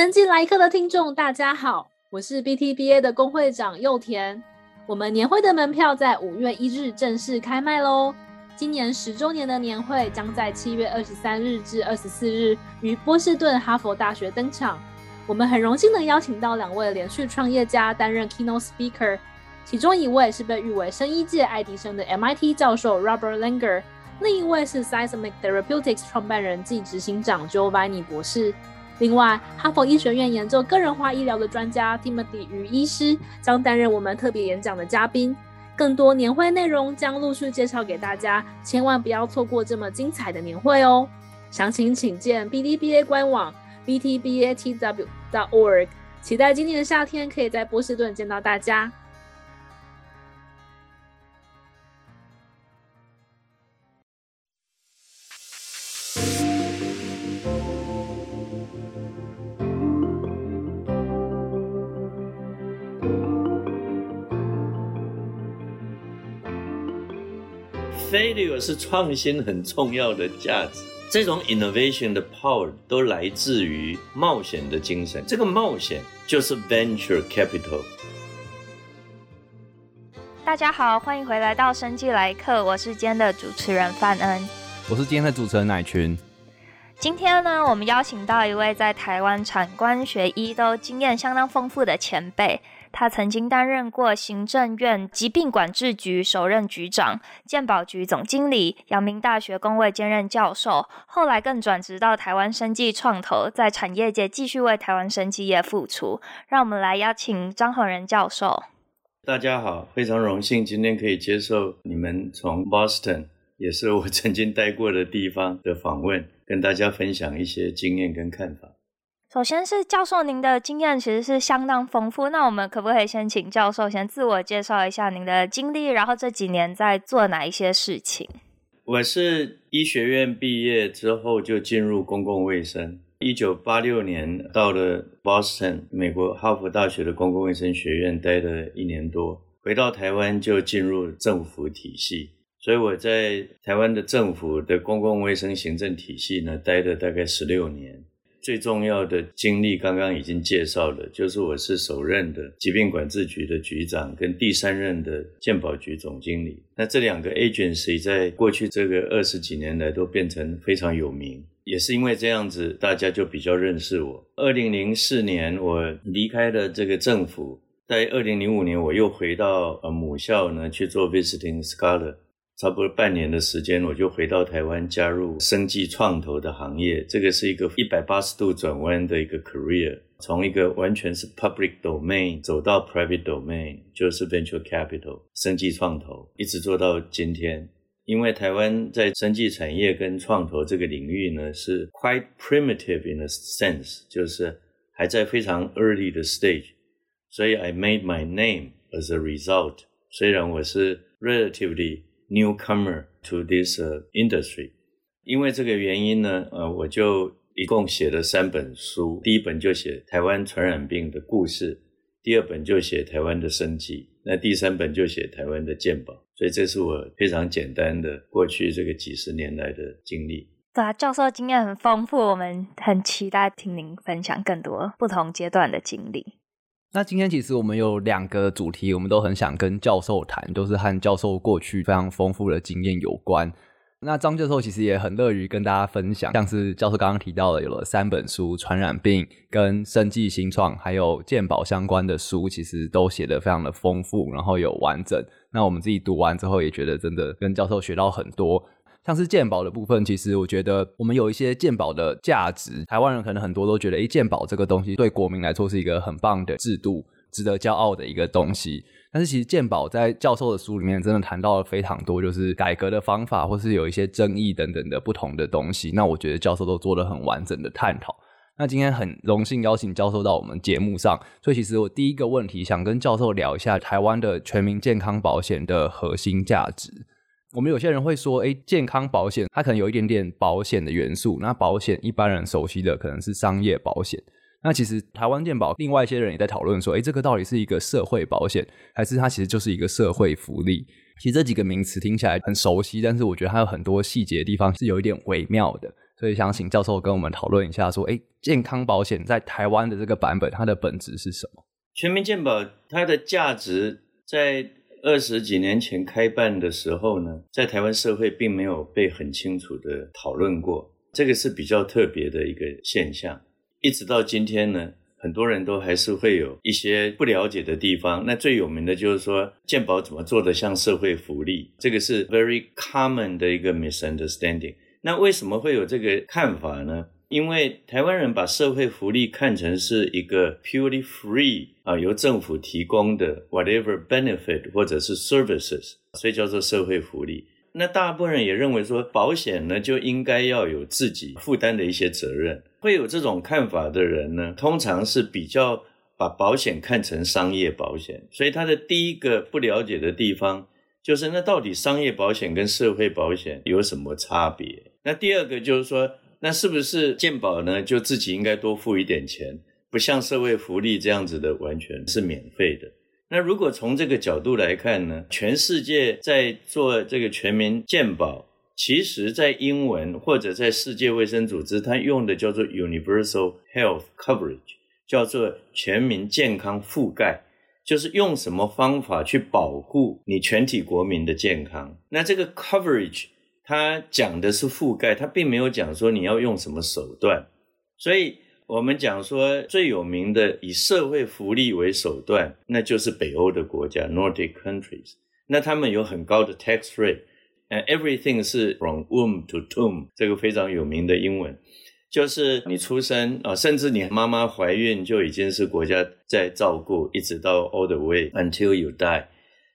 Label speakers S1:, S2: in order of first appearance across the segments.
S1: 生技来客的听众，大家好，我是 BTBA 的工会长柚田。我们年会的门票在五月一日正式开卖喽。今年十周年的年会将在七月二十三日至二十四日于波士顿哈佛大学登场。我们很荣幸地邀请到两位连续创业家担任 keynote speaker，其中一位是被誉为生医界爱迪生的 MIT 教授 Robert Langer，另一位是 Seismic Therapeutics 创办人暨执行长 Giovanni 博士。另外，哈佛医学院研究个人化医疗的专家 Timothy 于医师将担任我们特别演讲的嘉宾。更多年会内容将陆续介绍给大家，千万不要错过这么精彩的年会哦！详情请见 BDBA 官网 btbatw.org。期待今年的夏天可以在波士顿见到大家。
S2: Failure 是创新很重要的价值，这种 innovation 的 power 都来自于冒险的精神。这个冒险就是 venture capital。
S3: 大家好，欢迎回来到生计来客，我是今天的主持人范恩，
S4: 我是今天的主持人乃群。
S3: 今天呢，我们邀请到一位在台湾产官学医都经验相当丰富的前辈。他曾经担任过行政院疾病管制局首任局长、健保局总经理、阳明大学公卫兼任教授，后来更转职到台湾生技创投，在产业界继续为台湾生技业付出。让我们来邀请张恒仁教授。
S2: 大家好，非常荣幸今天可以接受你们从 Boston，也是我曾经待过的地方的访问，跟大家分享一些经验跟看法。
S3: 首先是教授，您的经验其实是相当丰富。那我们可不可以先请教授先自我介绍一下您的经历，然后这几年在做哪一些事情？
S2: 我是医学院毕业之后就进入公共卫生，一九八六年到了 Boston，美国哈佛大学的公共卫生学院待了一年多，回到台湾就进入政府体系，所以我在台湾的政府的公共卫生行政体系呢待了大概十六年。最重要的经历刚刚已经介绍了，就是我是首任的疾病管制局的局长，跟第三任的健保局总经理。那这两个 agency 在过去这个二十几年来都变成非常有名，也是因为这样子，大家就比较认识我。二零零四年我离开了这个政府，在二零零五年我又回到呃母校呢去做 visiting scholar。差不多半年的时间，我就回到台湾，加入生技创投的行业。这个是一个一百八十度转弯的一个 career，从一个完全是 public domain 走到 private domain，就是 venture capital 生技创投，一直做到今天。因为台湾在生技产业跟创投这个领域呢，是 quite primitive in a sense，就是还在非常 early 的 stage，所以 I made my name as a result。虽然我是 relatively Newcomer to this industry，因为这个原因呢，呃，我就一共写了三本书。第一本就写台湾传染病的故事，第二本就写台湾的生技，那第三本就写台湾的健保。所以这是我非常简单的过去这个几十年来的经历。
S3: 对啊，教授经验很丰富，我们很期待听您分享更多不同阶段的经历。
S4: 那今天其实我们有两个主题，我们都很想跟教授谈，都是和教授过去非常丰富的经验有关。那张教授其实也很乐于跟大家分享，像是教授刚刚提到的，有了三本书，传染病、跟生计新创，还有健保相关的书，其实都写得非常的丰富，然后有完整。那我们自己读完之后，也觉得真的跟教授学到很多。像是健保的部分，其实我觉得我们有一些健保的价值。台湾人可能很多都觉得，诶，健保这个东西对国民来说是一个很棒的制度，值得骄傲的一个东西。但是其实健保在教授的书里面真的谈到了非常多，就是改革的方法，或是有一些争议等等的不同的东西。那我觉得教授都做了很完整的探讨。那今天很荣幸邀请教授到我们节目上，所以其实我第一个问题想跟教授聊一下台湾的全民健康保险的核心价值。我们有些人会说，诶，健康保险它可能有一点点保险的元素。那保险一般人熟悉的可能是商业保险。那其实台湾健保，另外一些人也在讨论说，诶，这个到底是一个社会保险，还是它其实就是一个社会福利？其实这几个名词听起来很熟悉，但是我觉得它有很多细节的地方是有一点微妙的。所以想请教授跟我们讨论一下，说，哎，健康保险在台湾的这个版本，它的本质是什么？
S2: 全民健保它的价值在二十几年前开办的时候呢，在台湾社会并没有被很清楚的讨论过，这个是比较特别的一个现象。一直到今天呢，很多人都还是会有一些不了解的地方。那最有名的就是说，健保怎么做得像社会福利，这个是 very common 的一个 misunderstanding。那为什么会有这个看法呢？因为台湾人把社会福利看成是一个 purely free 啊，由政府提供的 whatever benefit 或者是 services，所以叫做社会福利。那大部分人也认为说，保险呢就应该要有自己负担的一些责任。会有这种看法的人呢，通常是比较把保险看成商业保险。所以他的第一个不了解的地方，就是那到底商业保险跟社会保险有什么差别？那第二个就是说，那是不是健保呢？就自己应该多付一点钱，不像社会福利这样子的，完全是免费的。那如果从这个角度来看呢，全世界在做这个全民健保，其实在英文或者在世界卫生组织，它用的叫做 Universal Health Coverage，叫做全民健康覆盖，就是用什么方法去保护你全体国民的健康。那这个 coverage。它讲的是覆盖，它并没有讲说你要用什么手段，所以我们讲说最有名的以社会福利为手段，那就是北欧的国家 Nordic countries，那他们有很高的 tax rate，and everything 是 from womb to tomb，这个非常有名的英文，就是你出生啊，甚至你妈妈怀孕就已经是国家在照顾，一直到 all the way until you die，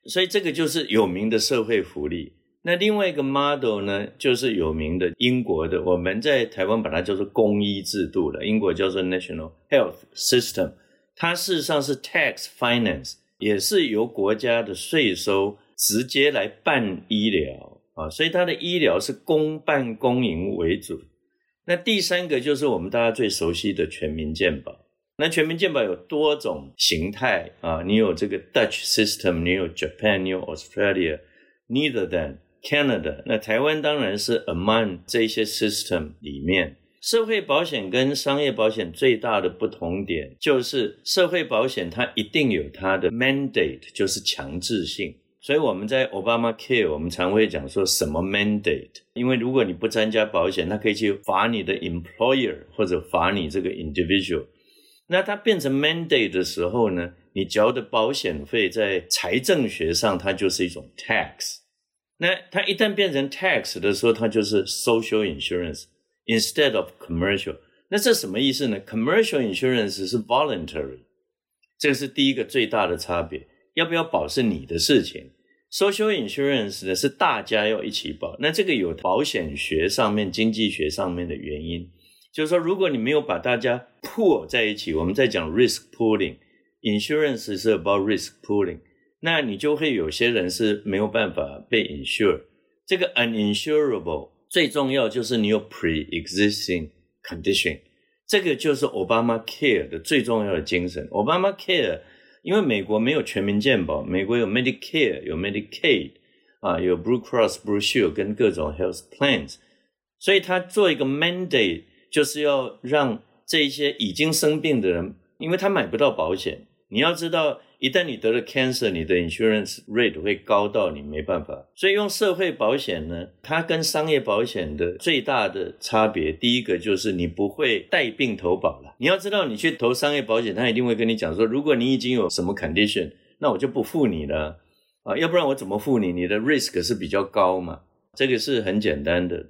S2: 所以这个就是有名的社会福利。那另外一个 model 呢，就是有名的英国的，我们在台湾把它叫做公医制度了，英国叫做 National Health System，它事实上是 tax finance，也是由国家的税收直接来办医疗啊，所以它的医疗是公办公营为主。那第三个就是我们大家最熟悉的全民健保，那全民健保有多种形态啊，你有这个 Dutch system，你有 Japan，你有 Australia，neither than Canada，那台湾当然是 among 这些 system 里面，社会保险跟商业保险最大的不同点就是社会保险它一定有它的 mandate，就是强制性。所以我们在 Obama Care，我们常会讲说什么 mandate，因为如果你不参加保险，它可以去罚你的 employer 或者罚你这个 individual。那它变成 mandate 的时候呢，你交的保险费在财政学上它就是一种 tax。那它一旦变成 tax 的时候，它就是 social insurance instead of commercial。那这什么意思呢？Commercial insurance 是 voluntary，这是第一个最大的差别。要不要保是你的事情，social insurance 呢是大家要一起保。那这个有保险学上面、经济学上面的原因，就是说如果你没有把大家 pool 在一起，我们在讲 risk pooling，insurance 是 about risk pooling。那你就会有些人是没有办法被 insure，这个 uninsurable 最重要就是你有 pre-existing condition，这个就是 Obama Care 的最重要的精神。Obama Care 因为美国没有全民健保，美国有 Medicare 有 Medicaid 啊，有 Blue Cross Blue Shield 跟各种 health plans，所以他做一个 mandate 就是要让这些已经生病的人，因为他买不到保险，你要知道。一旦你得了 cancer，你的 insurance rate 会高到你没办法。所以用社会保险呢，它跟商业保险的最大的差别，第一个就是你不会带病投保了。你要知道，你去投商业保险，他一定会跟你讲说，如果你已经有什么 condition，那我就不付你了啊，要不然我怎么付你？你的 risk 是比较高嘛，这个是很简单的。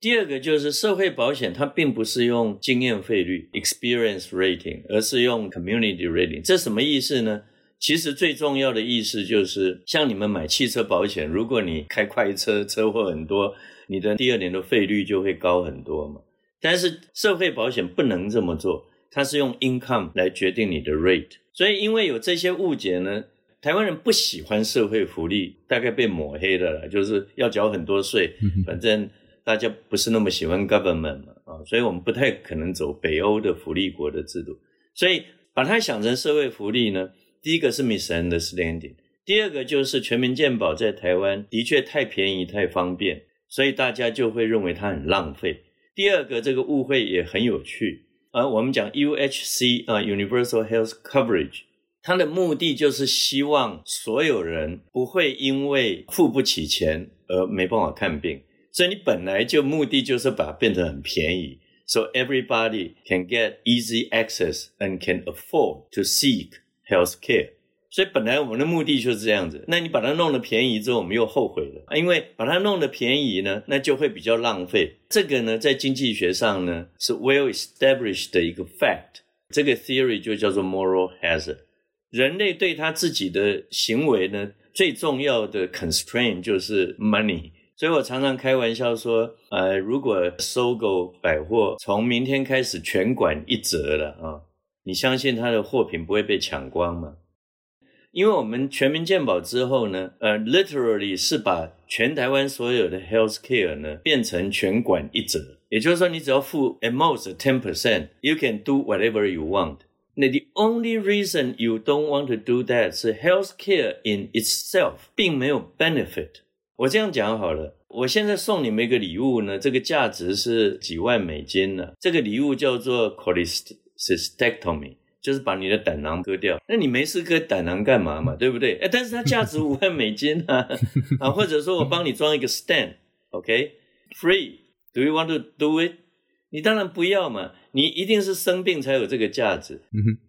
S2: 第二个就是社会保险，它并不是用经验费率 experience rating，而是用 community rating。这什么意思呢？其实最重要的意思就是，像你们买汽车保险，如果你开快车，车祸很多，你的第二年的费率就会高很多嘛。但是社会保险不能这么做，它是用 income 来决定你的 rate。所以因为有这些误解呢，台湾人不喜欢社会福利，大概被抹黑的了，就是要缴很多税，反正。大家不是那么喜欢 government 嘛，啊，所以我们不太可能走北欧的福利国的制度，所以把它想成社会福利呢，第一个是 misunderstanding，第二个就是全民健保在台湾的确太便宜太方便，所以大家就会认为它很浪费。第二个这个误会也很有趣啊，我们讲 UHC 啊，Universal Health Coverage，它的目的就是希望所有人不会因为付不起钱而没办法看病，所以你本来就目的就是把它变得很便宜，so everybody can get easy access and can afford to seek health care。所以本来我们的目的就是这样子，那你把它弄得便宜之后，我们又后悔了，因为把它弄得便宜呢，那就会比较浪费。这个呢，在经济学上呢是 well established 的一个 fact，这个 theory 就叫做 moral hazard。人类对他自己的行为呢，最重要的 constraint 就是 money。所以我常常开玩笑说，呃，如果搜狗百货从明天开始全馆一折了啊，你相信他的货品不会被抢光吗？因为我们全民健保之后呢，呃，literally 是把全台湾所有的 health care 呢变成全馆一折，也就是说，你只要付 at most ten percent，you can do whatever you want。那 the only reason you don't want to do that 是 health care in itself 并没有 benefit。我这样讲好了，我现在送你们一个礼物呢，这个价值是几万美金呢，这个礼物叫做 colist cholecystectomy。就是把你的胆囊割掉，那你没事割胆囊干嘛嘛？对不对？哎，但是它价值五万美金啊，啊，或者说我帮你装一个 stent，OK，free，do you want to do it？你当然不要嘛，你一定是生病才有这个价值，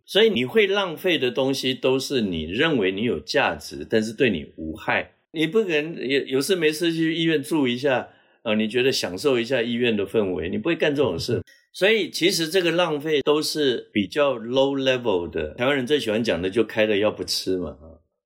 S2: 所以你会浪费的东西都是你认为你有价值，但是对你无害。你不可能有有事没事去医院住一下啊？你觉得享受一下医院的氛围，你不会干这种事。所以其实这个浪费都是比较 low level 的，台湾人最喜欢讲的就开了药不吃嘛，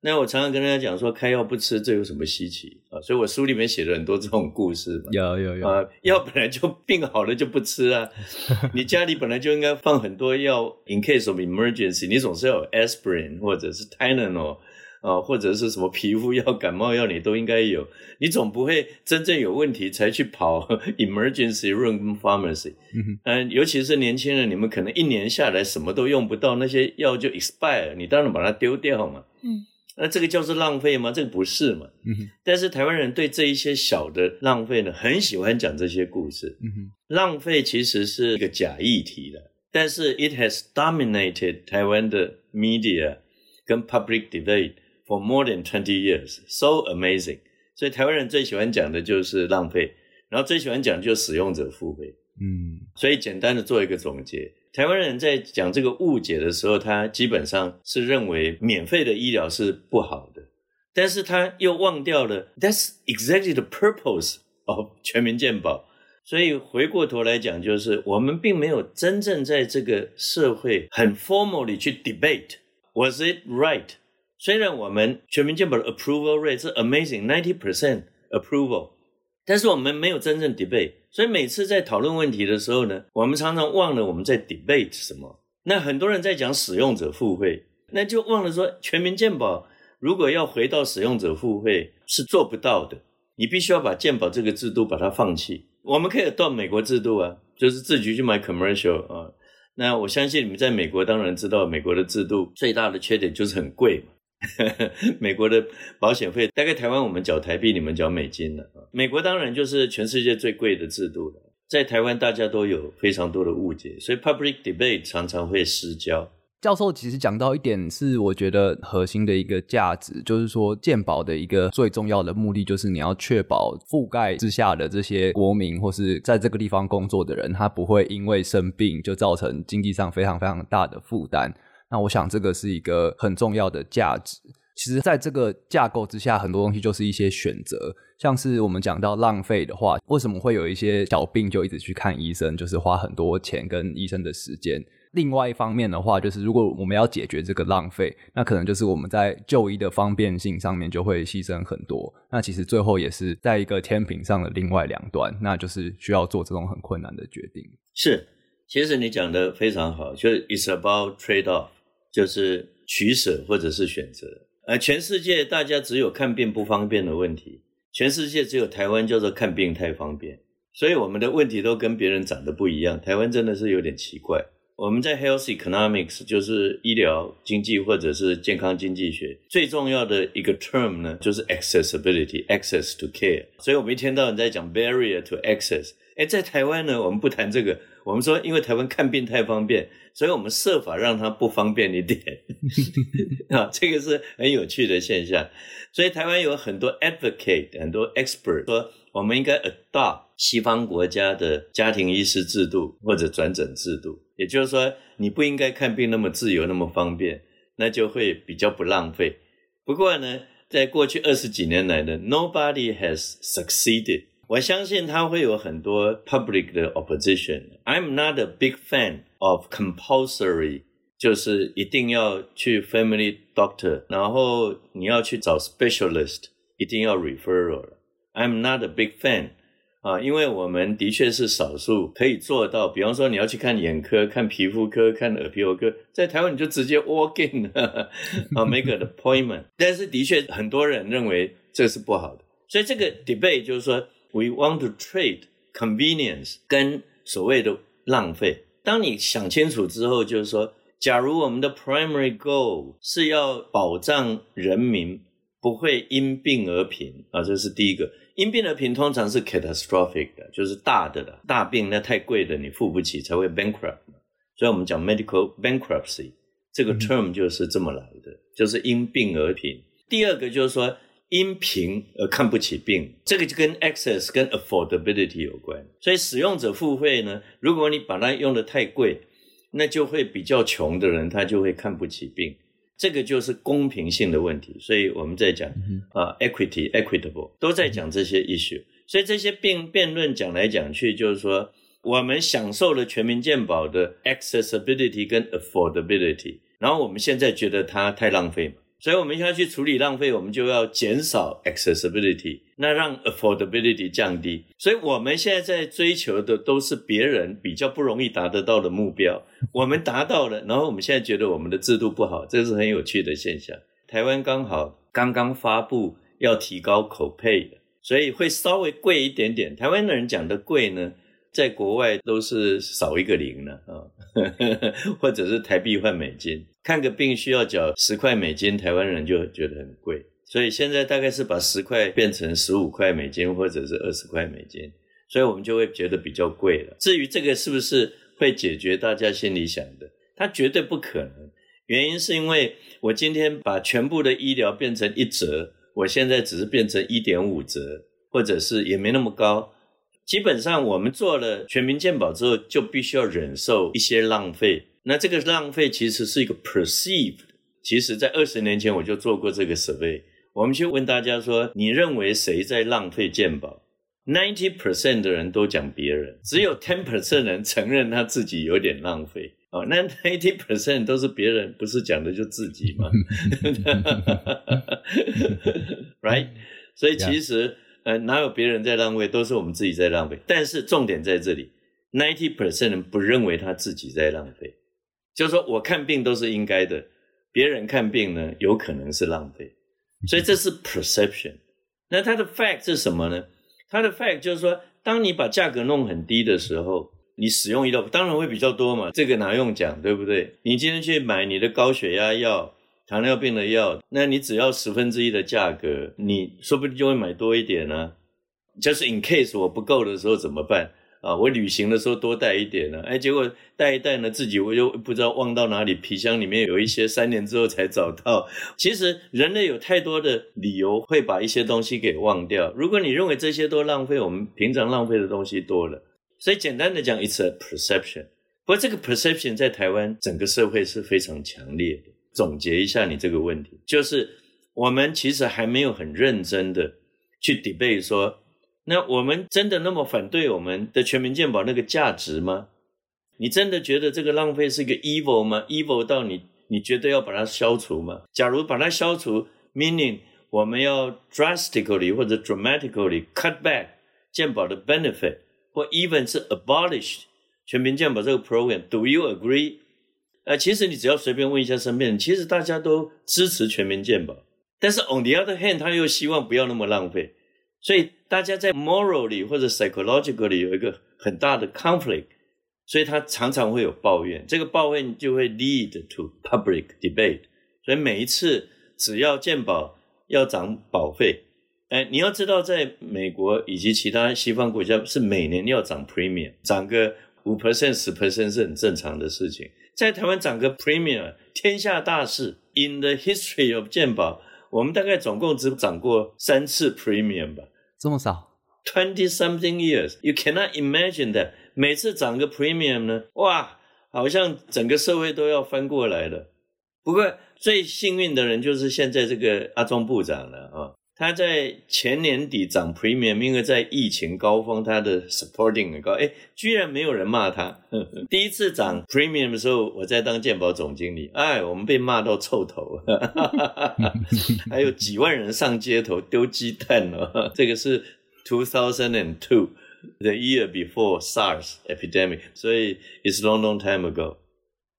S2: 那我常常跟大家讲说，开药不吃这有什么稀奇啊？所以我书里面写了很多这种故事嘛。有有有啊，药本来就病好了就不吃啊，你家里本来就应该放很多药，in case of emergency，你总是要有 aspirin 或者是 Tylenol。啊，或者是什么皮肤药、感冒药，你都应该有。你总不会真正有问题才去跑 emergency room pharmacy。嗯，嗯，尤其是年轻人，你们可能一年下来什么都用不到，那些药就 expire，你当然把它丢掉嘛。嗯，那这个叫做浪费吗？这个不是嘛。嗯，但是台湾人对这一些小的浪费呢，很喜欢讲这些故事。嗯，浪费其实是一个假议题的，但是 it has dominated 台湾的 media 跟 public debate。For more than twenty years, so amazing. 所以台湾人最喜欢讲的就是浪费，然后最喜欢讲就是使用者付费。嗯，所以简单的做一个总结，台湾人在讲这个误解的时候，他基本上是认为免费的医疗是不好的，但是他又忘掉了 That's exactly the purpose of 全民健保。所以回过头来讲，就是我们并没有真正在这个社会很 formally 去 debate Was it right? 虽然我们全民健保的 approval rate 是 amazing ninety percent approval，但是我们没有真正 debate，所以每次在讨论问题的时候呢，我们常常忘了我们在 debate 什么。那很多人在讲使用者付费，那就忘了说全民健保如果要回到使用者付费是做不到的，你必须要把健保这个制度把它放弃。我们可以断美国制度啊，就是自己去买 commercial 啊。那我相信你们在美国当然知道，美国的制度最大的缺点就是很贵嘛。美国的保险费大概台湾我们缴台币，你们缴美金了。美国当然就是全世界最贵的制度了，在台湾大家都有非常多的误解，所以 public debate 常常会失焦。
S4: 教授其实讲到一点是我觉得核心的一个价值，就是说健保的一个最重要的目的，就是你要确保覆盖之下的这些国民或是在这个地方工作的人，他不会因为生病就造成经济上非常非常大的负担。那我想这个是一个很重要的价值。其实，在这个架构之下，很多东西就是一些选择。像是我们讲到浪费的话，为什么会有一些小病就一直去看医生，就是花很多钱跟医生的时间。另外一方面的话，就是如果我们要解决这个浪费，那可能就是我们在就医的方便性上面就会牺牲很多。那其实最后也是在一个天平上的另外两端，那就是需要做这种很困难的决定。
S2: 是，其实你讲的非常好，就是 it's about trade off。就是取舍或者是选择，而全世界大家只有看病不方便的问题，全世界只有台湾叫做看病太方便，所以我们的问题都跟别人长得不一样。台湾真的是有点奇怪。我们在 health economics 就是医疗经济或者是健康经济学最重要的一个 term 呢，就是 accessibility，access to care。所以我们一天到晚在讲 barrier to access。哎，在台湾呢，我们不谈这个，我们说因为台湾看病太方便，所以我们设法让它不方便一点 啊，这个是很有趣的现象。所以台湾有很多 advocate，很多 expert 说，我们应该 adopt 西方国家的家庭医师制度或者转诊制度，也就是说，你不应该看病那么自由，那么方便，那就会比较不浪费。不过呢，在过去二十几年来呢，nobody has succeeded。我相信他会有很多 public 的 opposition。I'm not a big fan of compulsory，就是一定要去 family doctor，然后你要去找 specialist，一定要 referral。I'm not a big fan 啊，因为我们的确是少数可以做到。比方说你要去看眼科、看皮肤科、看耳鼻喉科，在台湾你就直接 walk in 啊，make an appointment。但是的确很多人认为这是不好的，所以这个 debate 就是说。 We want to trade convenience 跟所谓的浪费。当你想清楚之后，就是说，假如我们的 primary goal 是要保障人民不会因病而贫啊，这是第一个。因病而贫通常是 catastrophic 的，就是大的了，大病那太贵的，你付不起才会 bankrupt。所以我们讲 medical bankruptcy 这个 term 就是这么来的，嗯、就是因病而贫。第二个就是说。因贫而看不起病，这个就跟 access 跟 affordability 有关。所以使用者付费呢，如果你把它用的太贵，那就会比较穷的人他就会看不起病。这个就是公平性的问题。所以我们在讲啊，equity、equitable 都在讲这些 issue。所以这些辩辩论讲来讲去，就是说我们享受了全民健保的 accessibility 跟 affordability，然后我们现在觉得它太浪费嘛。所以我们要去处理浪费，我们就要减少 accessibility，那让 affordability 降低。所以我们现在在追求的都是别人比较不容易达得到的目标，我们达到了，然后我们现在觉得我们的制度不好，这是很有趣的现象。台湾刚好刚刚发布要提高 copay，所以会稍微贵一点点。台湾的人讲的贵呢，在国外都是少一个零了啊，或者是台币换美金。看个病需要缴十块美金，台湾人就觉得很贵，所以现在大概是把十块变成十五块美金，或者是二十块美金，所以我们就会觉得比较贵了。至于这个是不是会解决大家心里想的，它绝对不可能。原因是因为我今天把全部的医疗变成一折，我现在只是变成一点五折，或者是也没那么高。基本上我们做了全民健保之后，就必须要忍受一些浪费。那这个浪费其实是一个 perceived，其实在二十年前我就做过这个 survey，我们去问大家说，你认为谁在浪费健保？ninety percent 的人都讲别人，只有 ten percent 人承认他自己有点浪费。哦，那 ninety percent 都是别人，不是讲的就自己吗？Right？所以其实呃，哪有别人在浪费，都是我们自己在浪费。但是重点在这里，ninety percent 人不认为他自己在浪费。就是说，我看病都是应该的，别人看病呢，有可能是浪费，所以这是 perception。那它的 fact 是什么呢？它的 fact 就是说，当你把价格弄很低的时候，你使用医疗当然会比较多嘛，这个哪用讲，对不对？你今天去买你的高血压药、糖尿病的药，那你只要十分之一的价格，你说不定就会买多一点呢、啊。就是 in case 我不够的时候怎么办？啊，我旅行的时候多带一点呢，哎，结果带一带呢，自己我又不知道忘到哪里，皮箱里面有一些，三年之后才找到。其实人类有太多的理由会把一些东西给忘掉。如果你认为这些都浪费，我们平常浪费的东西多了。所以简单的讲，it's a perception。不过这个 perception 在台湾整个社会是非常强烈的。总结一下你这个问题，就是我们其实还没有很认真的去 debate 说。那我们真的那么反对我们的全民健保那个价值吗？你真的觉得这个浪费是一个 evil 吗？evil 到你你觉得要把它消除吗？假如把它消除，meaning 我们要 drastically 或者 dramatically cut back 健保的 benefit，或 even 是 abolish 全民健保这个 program，do you agree？呃，其实你只要随便问一下身边人，其实大家都支持全民健保，但是 on the other hand，他又希望不要那么浪费。所以大家在 morally 或者 psychologically 有一个很大的 conflict，所以他常常会有抱怨，这个抱怨就会 lead to public debate。所以每一次只要健保要涨保费，哎，你要知道，在美国以及其他西方国家，是每年要涨 premium，涨个五 percent、十 percent 是很正常的事情。在台湾涨个 premium，天下大事。In the history of 健保，我们大概总共只涨过三次 premium 吧，
S4: 这么少
S2: ？Twenty something years，you cannot imagine that。每次涨个 premium 呢，哇，好像整个社会都要翻过来了。不过最幸运的人就是现在这个阿中部长了啊。他在前年底涨 premium，因为在疫情高峰，他的 supporting 很高，哎，居然没有人骂他。呵呵，第一次涨 premium 的时候，我在当健保总经理，哎，我们被骂到臭头，还有几万人上街头丢鸡蛋哦。这个是 two thousand and two，the year before SARS epidemic，所以 it's long long time ago。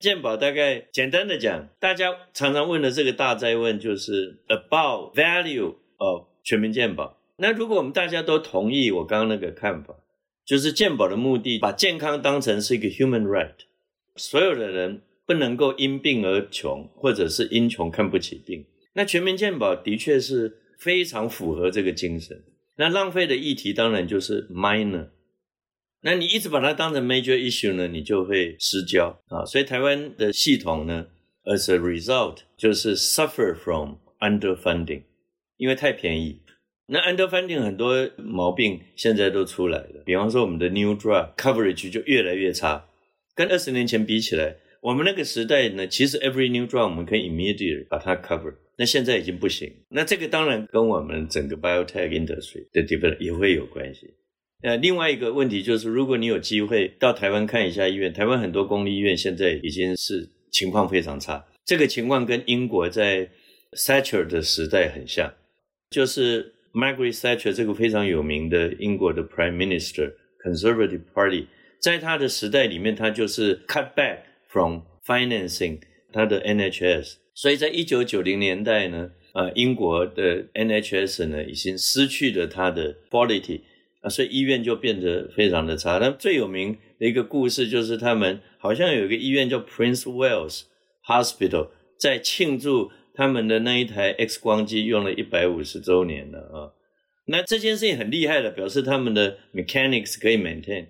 S2: 健保大概简单的讲，大家常常问的这个大哉问就是 about value。哦，全民健保。那如果我们大家都同意我刚刚那个看法，就是健保的目的，把健康当成是一个 human right，所有的人不能够因病而穷，或者是因穷看不起病。那全民健保的确是非常符合这个精神。那浪费的议题当然就是 minor。那你一直把它当成 major issue 呢，你就会失焦啊。所以台湾的系统呢，as a result，就是 suffer from underfunding。因为太便宜，那 underfunding 很多毛病现在都出来了。比方说，我们的 new drug coverage 就越来越差，跟二十年前比起来，我们那个时代呢，其实 every new drug 我们可以 immediate 把它 cover，那现在已经不行。那这个当然跟我们整个 biotech industry 的 develop 也会有关系。呃，另外一个问题就是，如果你有机会到台湾看一下医院，台湾很多公立医院现在已经是情况非常差。这个情况跟英国在 Thatcher 的时代很像。就是 Margaret Thatcher 这个非常有名的英国的 Prime Minister Conservative Party，在他的时代里面，他就是 cut back from financing 他的 NHS，所以在一九九零年代呢，呃，英国的 NHS 呢已经失去了它的 quality，啊，所以医院就变得非常的差。那最有名的一个故事就是他们好像有一个医院叫 Prince Wales Hospital，在庆祝。他们的那一台 X 光机用了一百五十周年了啊！那这件事情很厉害的，表示他们的 mechanics 可以 maintain。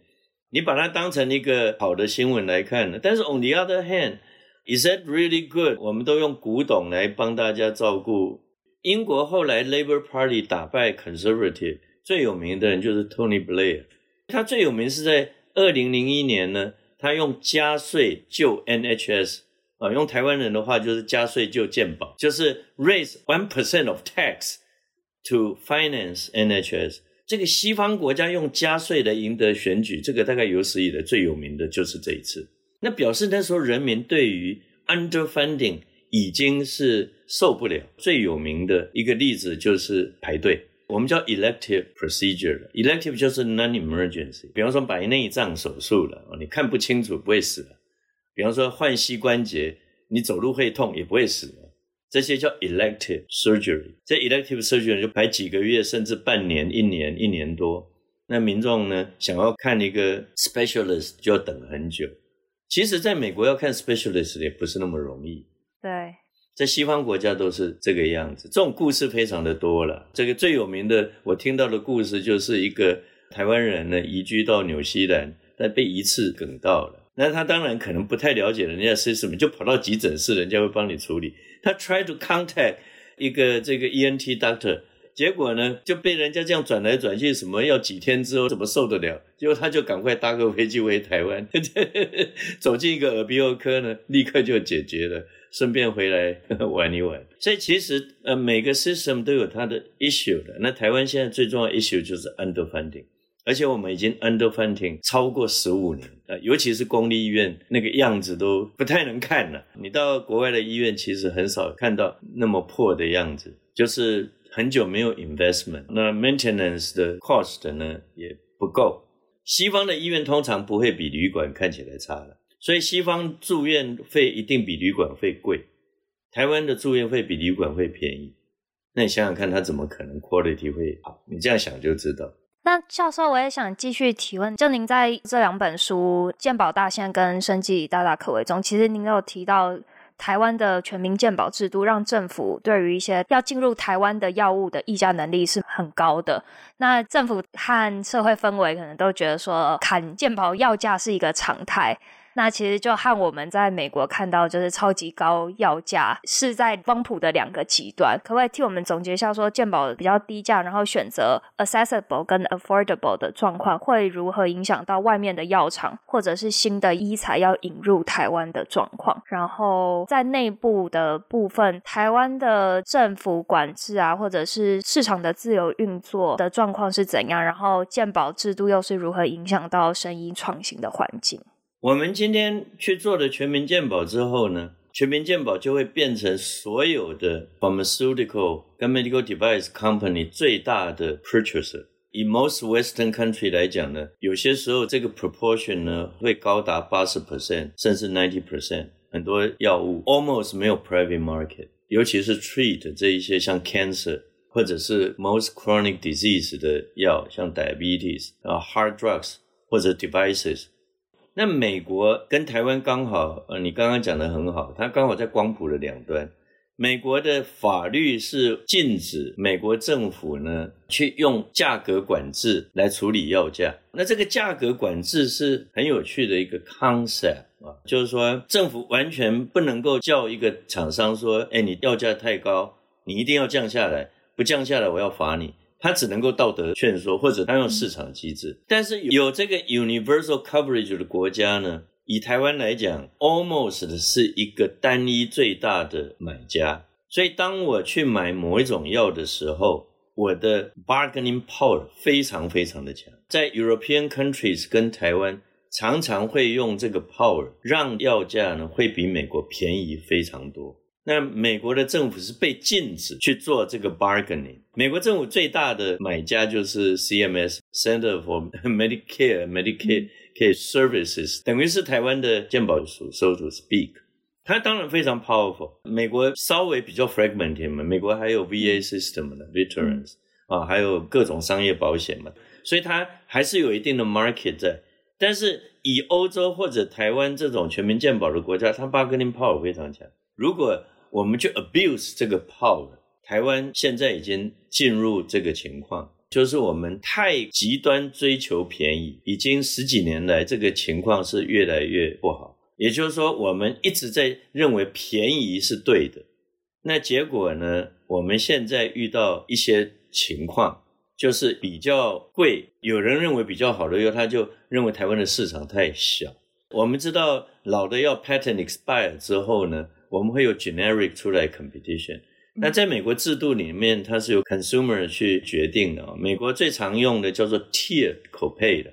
S2: 你把它当成一个好的新闻来看。但是 on the other hand，is that really good？我们都用古董来帮大家照顾。英国后来 Labour Party 打败 Conservative 最有名的人就是 Tony Blair。他最有名是在二零零一年呢，他用加税救 NHS。啊，用台湾人的话就是加税就健保，就是 raise one percent of tax to finance NHS。这个西方国家用加税来赢得选举，这个大概有史以来最有名的就是这一次。那表示那时候人民对于 underfunding 已经是受不了。最有名的一个例子就是排队，我们叫 elective procedure。elective 就是 non-emergency，比方说白内障手术了，你看不清楚不会死了。比方说换膝关节，你走路会痛也不会死，这些叫 elective surgery。这 elective surgery 就排几个月，甚至半年、一年、一年多。那民众呢，想要看一个 specialist 就要等很久。其实，在美国要看 specialist 也不是那么容易。
S3: 对，
S2: 在西方国家都是这个样子。这种故事非常的多了。这个最有名的，我听到的故事就是一个台湾人呢移居到纽西兰，但被一次梗到了。那他当然可能不太了解人家是什么，就跑到急诊室，人家会帮你处理。他 try to contact 一个这个 ENT doctor，结果呢就被人家这样转来转去，什么要几天之后怎么受得了？结果他就赶快搭个飞机回台湾，走进一个耳鼻喉科呢，立刻就解决了，顺便回来玩一玩。所以其实呃每个 system 都有它的 issue 的。那台湾现在最重要 issue 就是 underfunding。而且我们已经 underfunding 超过十五年，呃，尤其是公立医院那个样子都不太能看了。你到国外的医院，其实很少看到那么破的样子，就是很久没有 investment，那 maintenance 的 cost 呢也不够。西方的医院通常不会比旅馆看起来差了，所以西方住院费一定比旅馆费贵。台湾的住院费比旅馆费便宜，那你想想看，它怎么可能 quality 会好？你这样想就知道。
S3: 那教授，我也想继续提问。就您在这两本书《鉴宝大限》跟《生技大大可为》中，其实您有提到台湾的全民健保制度，让政府对于一些要进入台湾的药物的议价能力是很高的。那政府和社会氛围可能都觉得说，砍健保药价是一个常态。那其实就和我们在美国看到就是超级高药价是在光谱的两个极端，可不可以替我们总结一下说健保比较低价，然后选择 accessible 跟 affordable 的状况会如何影响到外面的药厂或者是新的医材要引入台湾的状况？然后在内部的部分，台湾的政府管制啊，或者是市场的自由运作的状况是怎样？然后健保制度又是如何影响到生医创新的环境？
S2: 我们今天去做了全民健保之后呢，全民健保就会变成所有的 pharmaceutical 跟 medical device company 最大的 purchaser。以 most Western country 来讲呢，有些时候这个 proportion 呢会高达八十 percent 甚至 ninety percent。很多药物 almost 没有 private market，尤其是 treat 这一些像 cancer 或者是 most chronic disease 的药，像 diabetes 啊 heart drugs 或者 devices。 那美国跟台湾刚好，呃，你刚刚讲的很好，它刚好在光谱的两端。美国的法律是禁止美国政府呢去用价格管制来处理药价。那这个价格管制是很有趣的一个 concept 啊，就是说政府完全不能够叫一个厂商说，哎，你药价太高，你一定要降下来，不降下来我要罚你。他只能够道德劝说，或者他用市场机制。但是有这个 universal coverage 的国家呢，以台湾来讲，almost 是一个单一最大的买家。所以当我去买某一种药的时候，我的 bargaining power 非常非常的强。在 European countries 跟台湾常常会用这个 power 让药价呢会比美国便宜非常多。那美国的政府是被禁止去做这个 bargaining。美国政府最大的买家就是 CMS（Center for Medicare Medicaid Services），等于是台湾的健保署，so to speak。它当然非常 powerful。美国稍微比较 fragmented 嘛，美国还有 VA system 的 veterans 啊，还有各种商业保险嘛，所以它还是有一定的 market 在。但是以欧洲或者台湾这种全民健保的国家，它 bargaining power 非常强。如果我们就 abuse 这个 power，台湾现在已经进入这个情况，就是我们太极端追求便宜，已经十几年来这个情况是越来越不好。也就是说，我们一直在认为便宜是对的，那结果呢？我们现在遇到一些情况，就是比较贵，有人认为比较好的药，他就认为台湾的市场太小。我们知道老的药 patent expire 之后呢，我们会有 generic 出来 competition，那在美国制度里面，它是由 consumer 去决定的。美国最常用的叫做 tier copay 的，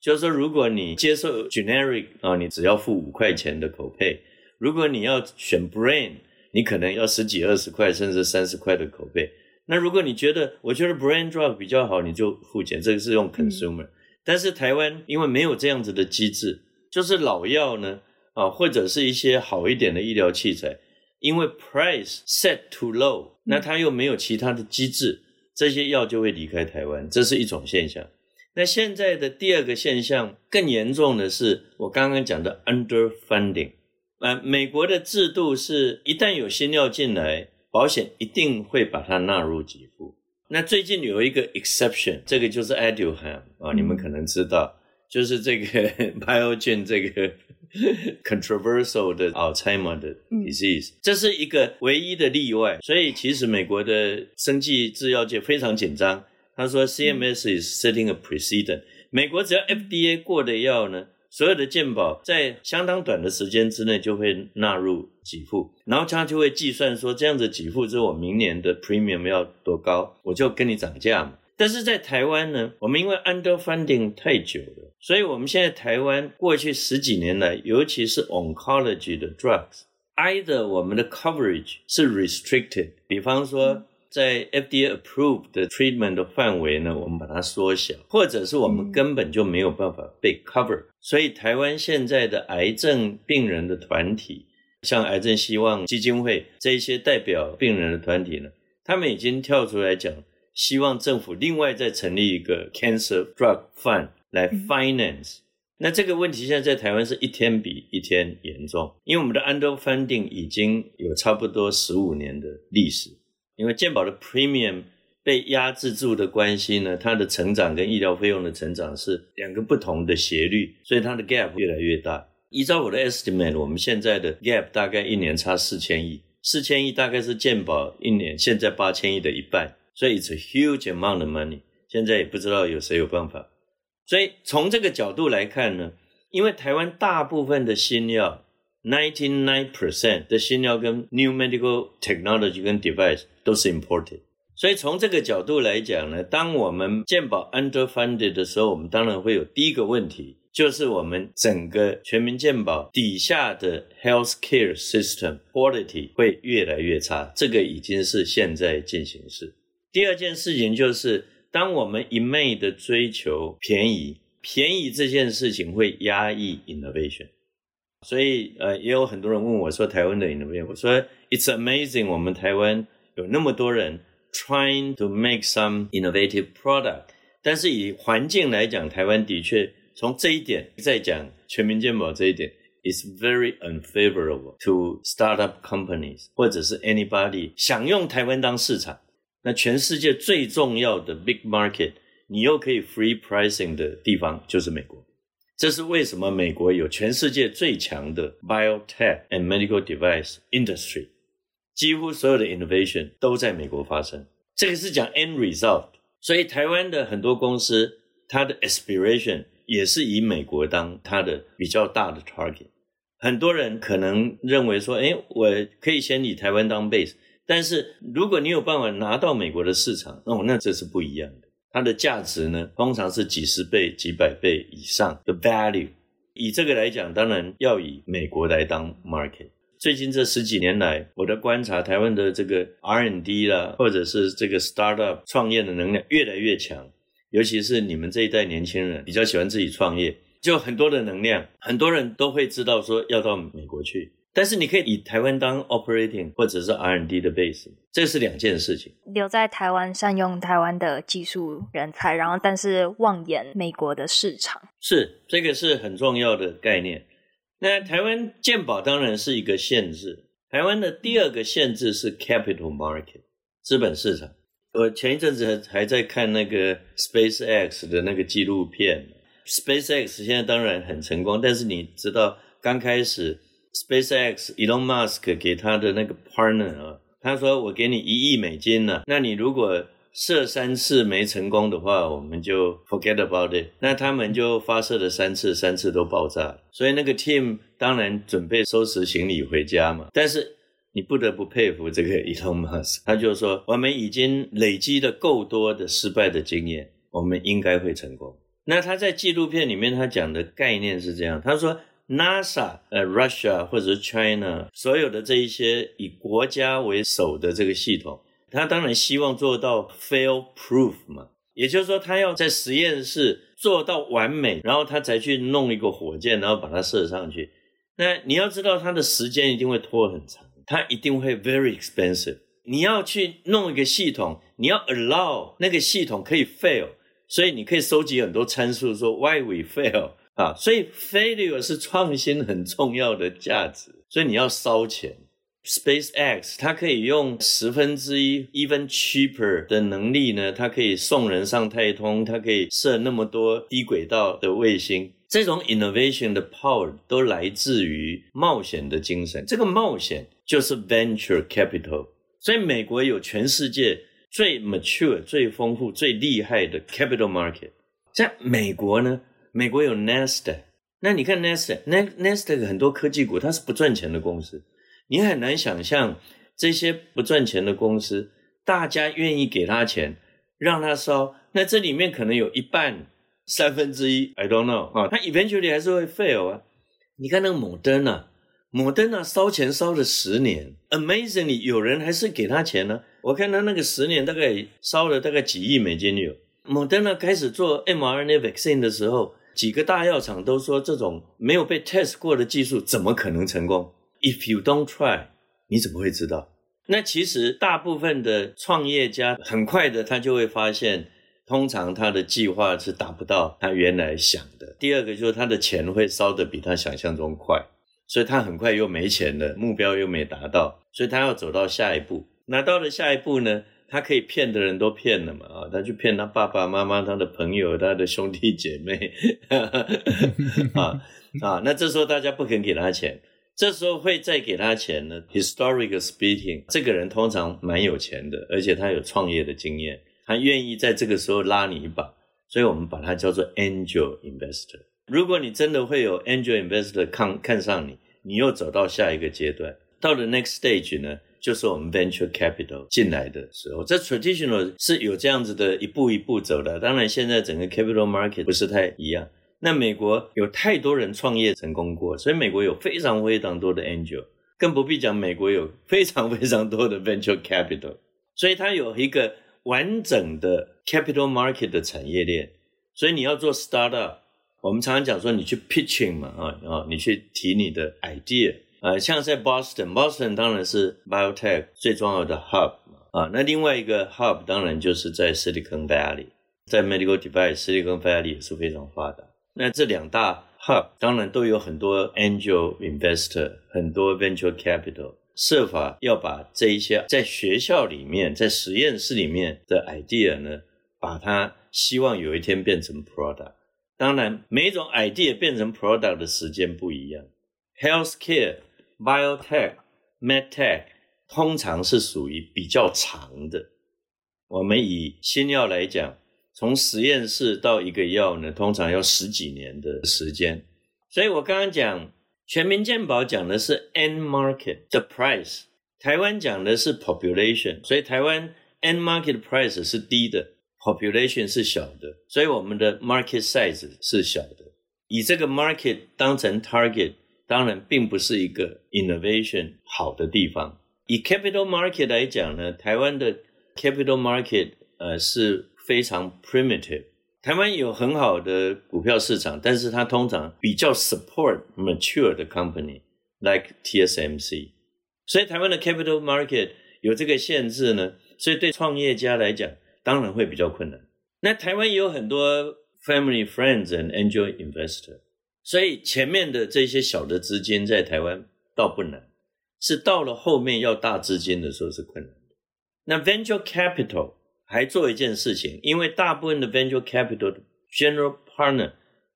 S2: 就是说如果你接受 generic 啊，你只要付五块钱的 copay；如果你要选 brand，你可能要十几二十块甚至三十块的 copay。那如果你觉得我觉得 brand drug 比较好，你就付钱。这个是用 consumer，嗯，但是台湾因为没有这样子的机制，就是老药呢。啊，或者是一些好一点的医疗器材，因为 price set too low，那它又没有其他的机制，这些药就会离开台湾，这是一种现象。那现在的第二个现象更严重的是，我刚刚讲的 underfunding。啊，美国的制度是一旦有新药进来，保险一定会把它纳入给付。那最近有一个 exception，这个就是 Aduhelm 啊，你们可能知道，就是这个 Biogen 这个。Controversial 的 Alzheimer 的 disease，这是一个唯一的例外，所以其实美国的生技制药界非常紧张。他说 CMS is setting a precedent，美国只要 FDA 过的药呢，所有的健保在相当短的时间之内就会纳入给付，然后他就会计算说，这样子给付之后，我明年的 premium 要多高，我就跟你涨价嘛。但是在台湾呢，我们因为 underfunding 太久了，所以我们现在台湾过去十几年来，尤其是 oncology 的 drugs，either 我们的 coverage 是 restricted，比方说在 FDA approved 的 treatment 的范围呢，我们把它缩小，或者是我们根本就没有办法被 cover。所以台湾现在的癌症病人的团体，像癌症希望基金会这一些代表病人的团体呢，他们已经跳出来讲。希望政府另外再成立一个 Cancer Drug Fund 来 finance 那这个问题现在在台湾是一天比一天严重，因为我们的 underfunding 已经有差不多十五年的历史，因为健保的 premium 被压制住的关系呢，它的成长跟医疗费用的成长是两个不同的斜率，所以它的 gap 越来越大。依照我的 estimate，我们现在的 gap 大概一年差四千亿，四千亿大概是健保一年现在八千亿的一半，所以 it's a huge amount of money。现在也不知道有谁有办法。所以从这个角度来看呢，因为台湾大部分的新药，ninety-nine percent 的新药跟 new medical technology 跟 device 都是 imported。所以从这个角度来讲呢，当我们健保 underfunded 的时候，我们当然会有第一个问题，就是我们整个全民健保底下的 healthcare system quality 会越来越差，这个已经是现在进行式。第二件事情就是。当我们一昧的追求便宜，便宜这件事情会压抑 innovation，所以呃，也有很多人问我说，台湾的 innovation，我说 it's amazing，我们台湾有那么多人 trying to make some innovative product，但是以环境来讲，台湾的确从这一点再讲全民健保这一点，is very unfavorable to startup companies 或者是 anybody 想用台湾当市场。那全世界最重要的 big market，你又可以 free pricing 的地方就是美国。这是为什么美国有全世界最强的 biotech and medical device industry，几乎所有的 innovation 都在美国发生。这个是讲 end result。所以台湾的很多公司，它的 aspiration 也是以美国当它的比较大的 target。很多人可能认为说，诶，我可以先以台湾当 base。但是如果你有办法拿到美国的市场，哦，那这是不一样的。它的价值呢，通常是几十倍、几百倍以上的 value。以这个来讲，当然要以美国来当 market。最近这十几年来，我的观察，台湾的这个 R&D 啦，或者是这个 startup 创业的能量越来越强。尤其是你们这一代年轻人比较喜欢自己创业，就很多的能量，很多人都会知道说要到美国去。但是你可以以台湾当 operating 或者是 R&D 的 base，这是两件事情。
S3: 留在台湾，善用台湾的技术人才，然后但是望眼美国的市场，
S2: 是这个是很重要的概念。那台湾健保当然是一个限制。台湾的第二个限制是 capital market 资本市场。我前一阵子还在看那个 SpaceX 的那个纪录片，SpaceX 现在当然很成功，但是你知道刚开始。SpaceX Elon Musk 给他的那个 partner 啊，他说：“我给你一亿美金呢，那你如果射三次没成功的话，我们就 forget about it。”那他们就发射了三次，三次都爆炸。所以那个 team 当然准备收拾行李回家嘛。但是你不得不佩服这个 Elon Musk，他就说：“我们已经累积了够多的失败的经验，我们应该会成功。”那他在纪录片里面他讲的概念是这样，他说。NASA、呃，Russia 或者是 China，所有的这一些以国家为首的这个系统，他当然希望做到 fail proof 嘛，也就是说，他要在实验室做到完美，然后他才去弄一个火箭，然后把它射上去。那你要知道，它的时间一定会拖很长，它一定会 very expensive。你要去弄一个系统，你要 allow 那个系统可以 fail，所以你可以收集很多参数，说 why we fail。啊，所以 failure 是创新很重要的价值，所以你要烧钱。SpaceX 它可以用十分之一 even cheaper 的能力呢，它可以送人上太空，它可以设那么多低轨道的卫星。这种 innovation 的 power 都来自于冒险的精神。这个冒险就是 venture capital。所以美国有全世界最 mature、最丰富、最厉害的 capital market。在美国呢？美国有 Nest，那你看 Nasdaq，Nasdaq 很多科技股它是不赚钱的公司，你很难想象这些不赚钱的公司，大家愿意给他钱让他烧，那这里面可能有一半三分之一，I don't know 啊，它 eventually 还是会 fail 啊。你看那个莫德纳，莫德纳烧钱烧了十年，amazingly 有人还是给他钱呢、啊。我看他那个十年大概烧了大概几亿美金有。莫德纳开始做 mRNA vaccine 的时候。几个大药厂都说，这种没有被 test 过的技术怎么可能成功？If you don't try，你怎么会知道？那其实大部分的创业家很快的他就会发现，通常他的计划是达不到他原来想的。第二个就是他的钱会烧得比他想象中快，所以他很快又没钱了，目标又没达到，所以他要走到下一步。那到了下一步呢？他可以骗的人都骗了嘛，啊，他去骗他爸爸妈妈、他的朋友、他的兄弟姐妹，啊啊，那这时候大家不肯给他钱，这时候会再给他钱呢？Historical speaking，这个人通常蛮有钱的，而且他有创业的经验。他愿意在这个时候拉你一把，所以我们把它叫做 angel investor。如果你真的会有 angel investor 看看上你，你又走到下一个阶段，到了 next stage 呢，就是我们 venture capital 进来的时候。这 traditional 是有这样子的一步一步走的。当然，现在整个 capital market 不是太一样。那美国有太多人创业成功过，所以美国有非常非常多的 angel，更不必讲美国有非常非常多的 venture capital，所以它有一个。完整的 capital market 的产业链，所以你要做 startup，我们常常讲说你去 pitching 嘛，啊啊，你去提你的 idea，呃，像在 Boston，Boston 当然是 biotech 最重要的 hub 啊，那另外一个 hub 当然就是在 Silicon Valley，在 medical device，Silicon Valley 也是非常发达。那这两大 hub 当然都有很多 angel investor，很多 venture capital。设法要把这一些在学校里面、在实验室里面的 idea 呢，把它希望有一天变成 product。当然，每种 idea 变成 product 的时间不一样。Healthcare、Biotech、MedTech 通常是属于比较长的。我们以新药来讲，从实验室到一个药呢，通常要十几年的时间。所以我刚刚讲。全民健保讲的是 end market 的 price，台湾讲的是 population，所以台湾 end market price 是低的，population 是小的，所以我们的 market size 是小的。以这个 market 当成 target，当然并不是一个 innovation 好的地方。以 capital market 来讲呢，台湾的 capital market 呃是非常 primitive。台湾有很好的股票市场，但是它通常比较 support mature 的 company，like TSMC。所以台湾的 capital market 有这个限制呢，所以对创业家来讲，当然会比较困难。那台湾也有很多 family friends and angel investor， 所以前面的这些小的资金在台湾倒不难，是到了后面要大资金的时候是困难的。那 venture capital。还做一件事情，因为大部分的 venture capital 的 general partner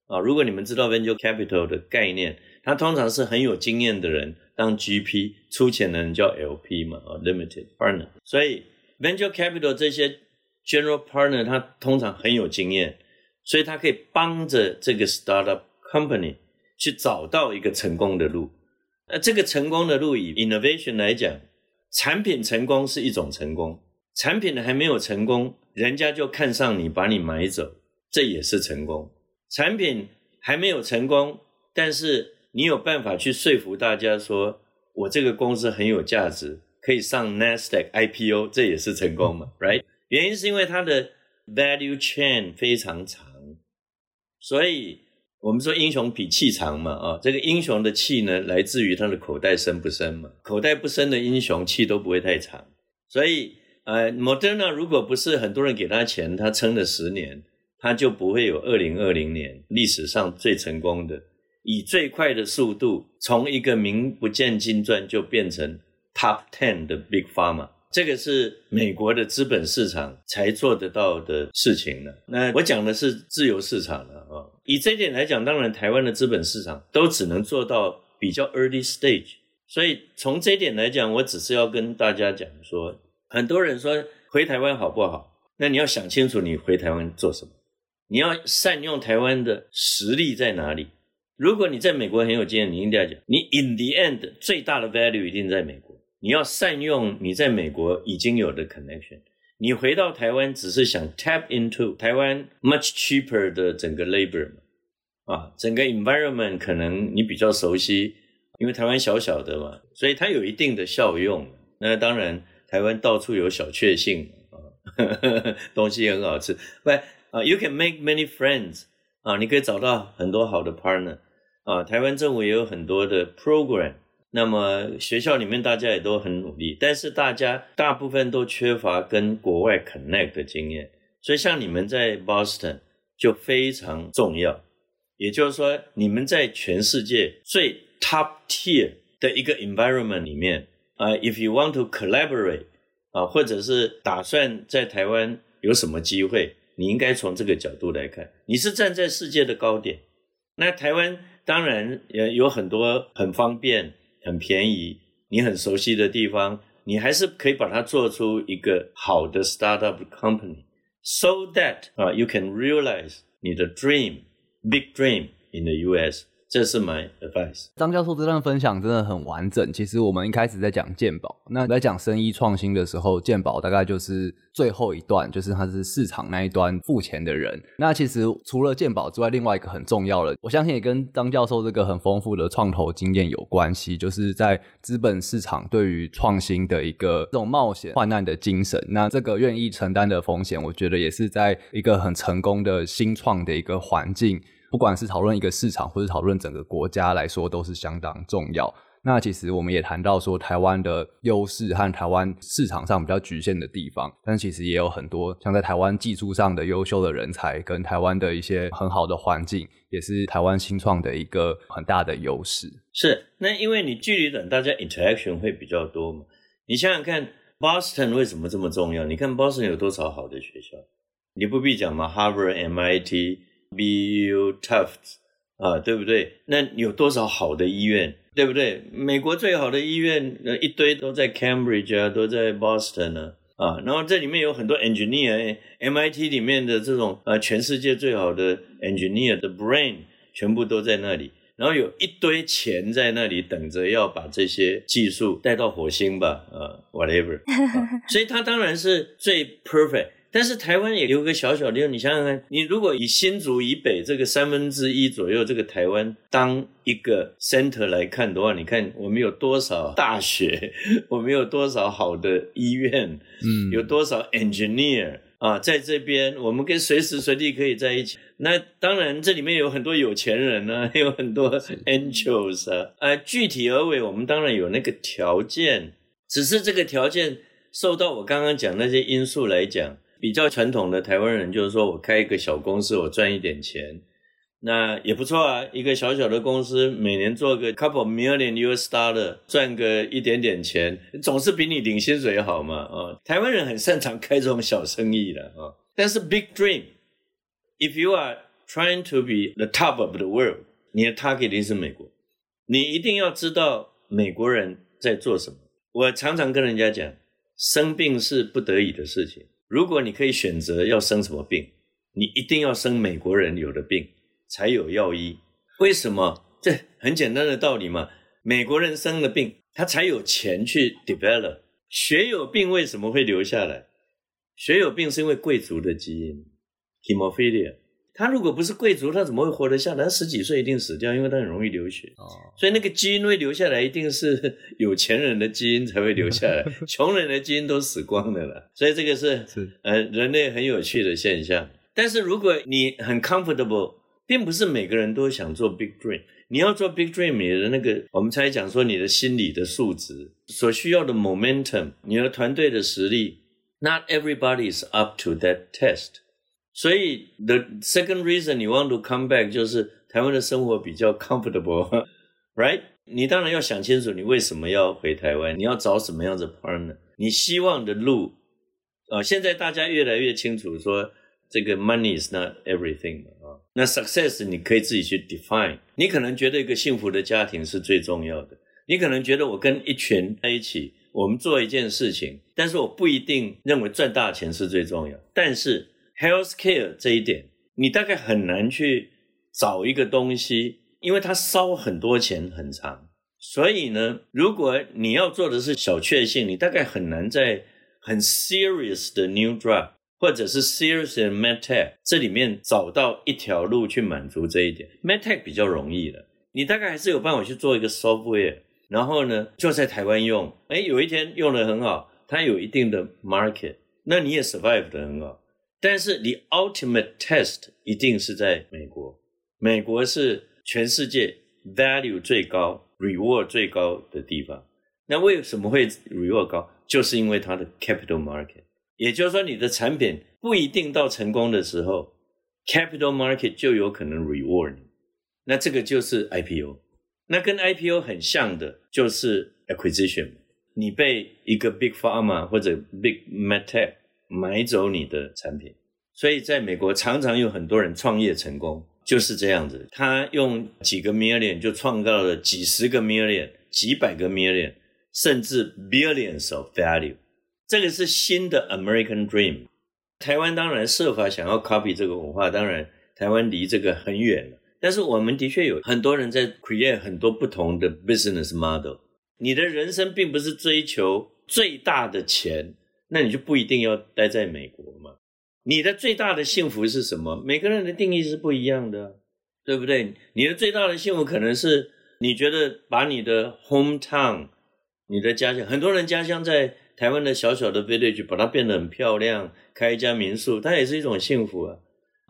S2: 啊，如果你们知道 venture capital 的概念，它通常是很有经验的人当 GP，出钱的人叫 LP 嘛，啊，limited partner。所以 venture capital 这些 general partner 他通常很有经验，所以他可以帮着这个 startup company 去找到一个成功的路。那这个成功的路以 innovation 来讲，产品成功是一种成功。产品还没有成功，人家就看上你，把你买走，这也是成功。产品还没有成功，但是你有办法去说服大家说，我这个公司很有价值，可以上 Nasdaq IPO，这也是成功嘛，right？原因是因为它的 value chain 非常长，所以我们说英雄比气长嘛，啊，这个英雄的气呢，来自于他的口袋深不深嘛，口袋不深的英雄气都不会太长，所以。呃，Moderna 如果不是很多人给他钱，他撑了十年，他就不会有二零二零年历史上最成功的，以最快的速度从一个名不见经传就变成 Top Ten 的 Big Pharma。这个是美国的资本市场才做得到的事情呢。那我讲的是自由市场啊。以这一点来讲，当然台湾的资本市场都只能做到比较 early stage。所以从这一点来讲，我只是要跟大家讲说。很多人说回台湾好不好？那你要想清楚，你回台湾做什么？你要善用台湾的实力在哪里？如果你在美国很有经验，你一定要讲，你 in the end 最大的 value 一定在美国。你要善用你在美国已经有的 connection。你回到台湾只是想 tap into 台湾 much cheaper 的整个 labor 嘛，啊，整个 environment 可能你比较熟悉，因为台湾小小的嘛，所以它有一定的效用。那当然。台湾到处有小确幸啊，东西很好吃。不啊，you can make many friends 啊，你可以找到很多好的 partner 啊。台湾政府也有很多的 program，那么学校里面大家也都很努力，但是大家大部分都缺乏跟国外 connect 的经验，所以像你们在 Boston 就非常重要。也就是说，你们在全世界最 top tier 的一个 environment 里面啊，if you want to collaborate 啊，或者是打算在台湾有什么机会，你应该从这个角度来看，你是站在世界的高点。那台湾当然也有很多很方便、很便宜、你很熟悉的地方，你还是可以把它做出一个好的 startup company，so that 啊，you can realize 你的 dream。Big dream in the U.S. 这是 my advice。
S4: 张教授这段分享真的很完整。其实我们一开始在讲健保，那在讲生意创新的时候，健保大概就是最后一段，就是它是市场那一端付钱的人。那其实除了健保之外，另外一个很重要的，我相信也跟张教授这个很丰富的创投经验有关系，就是在资本市场对于创新的一个这种冒险患难的精神。那这个愿意承担的风险，我觉得也是在一个很成功的新创的一个环境。不管是讨论一个市场，或是讨论整个国家来说，都是相当重要。那其实我们也谈到说，台湾的优势和台湾市场上比较局限的地方，但其实也有很多像在台湾技术上的优秀的人才，跟台湾的一些很好的环境，也是台湾新创的一个很大的优势。
S2: 是，那因为你距离短，大家 interaction 会比较多嘛。你想想看，Boston 为什么这么重要？你看 Boston 有多少好的学校？你不必讲嘛，Harvard、MIT。BU Tufts 啊，对不对？那有多少好的医院，对不对？美国最好的医院，一堆都在 Cambridge 啊，都在 Boston 呢啊，啊。然后这里面有很多 engineer，MIT 里面的这种呃，全世界最好的 engineer 的 brain 全部都在那里。然后有一堆钱在那里等着要把这些技术带到火星吧，啊，whatever 啊。所以它当然是最 perfect。但是台湾也有个小小的，你想想看，你如果以新竹以北这个三分之一左右这个台湾当一个 center 来看的话，你看我们有多少大学，我们有多少好的医院，嗯，有多少 engineer 啊，在这边我们跟随时随地可以在一起。那当然这里面有很多有钱人呢、啊，有很多 angels 啊，啊，具体而为，我们当然有那个条件，只是这个条件受到我刚刚讲那些因素来讲。比较传统的台湾人就是说，我开一个小公司，我赚一点钱，那也不错啊。一个小小的公司，每年做个 couple million US dollar，赚个一点点钱，总是比你领薪水好嘛。啊，台湾人很擅长开这种小生意的啊。但是 big dream，if you are trying to be the top of the world，你的 target 是美国，你一定要知道美国人在做什么。我常常跟人家讲，生病是不得已的事情。如果你可以选择要生什么病，你一定要生美国人有的病，才有药医。为什么？这很简单的道理嘛。美国人生了病，他才有钱去 develop。血有病为什么会留下来？血有病是因为贵族的基因，hemophilia。他如果不是贵族，他怎么会活得下来？他十几岁一定死掉，因为他很容易流血。哦，所以那个基因会留下来，一定是 有钱人的基因才会留下来，穷人的基因都死光的了啦。所以这个是是呃人类很有趣的现象。但是如果你很 comfortable，并不是每个人都想做 big dream。你要做 big dream，你的那个我们才讲说你的心理的素质所需要的 momentum，你的团队的实力，not everybody is up to that test。所以，the second reason 你 want to come back 就是台湾的生活比较 comfortable，right？你当然要想清楚，你为什么要回台湾？你要找什么样的 partner？你希望的路啊、现在大家越来越清楚说，这个 money is not everything 啊。那 success 你可以自己去 define。你可能觉得一个幸福的家庭是最重要的，你可能觉得我跟一群在一起，我们做一件事情，但是我不一定认为赚大钱是最重要，但是。Healthcare 这一点，你大概很难去找一个东西，因为它烧很多钱很长。所以呢，如果你要做的是小确幸，你大概很难在很 serious 的 new drug 或者是 serious 的 medtech 这里面找到一条路去满足这一点。medtech 比较容易的，你大概还是有办法去做一个 software，然后呢就在台湾用，诶，有一天用的很好，它有一定的 market，那你也 survive 得很好。但是你 ultimate test 一定是在美国，美国是全世界 value 最高、reward 最高的地方。那为什么会 reward 高？就是因为它的 capital market，也就是说你的产品不一定到成功的时候，capital market 就有可能 reward 你。那这个就是 IPO。那跟 IPO 很像的就是 acquisition，你被一个 big pharma 或者 big medtech 买走你的产品。所以在美国常常有很多人创业成功，就是这样子，他用几个 million 就创造了几十个 million、几百个 million，甚至 billions of value。这个是新的 American Dream。台湾当然设法想要 copy 这个文化，当然台湾离这个很远了。但是我们的确有很多人在 create 很多不同的 business model。你的人生并不是追求最大的钱，那你就不一定要待在美国嘛。你的最大的幸福是什么？每个人的定义是不一样的，对不对？你的最大的幸福可能是你觉得把你的 hometown，你的家乡，很多人家乡在。台湾的小小的 village 把它变得很漂亮，开一家民宿，它也是一种幸福啊。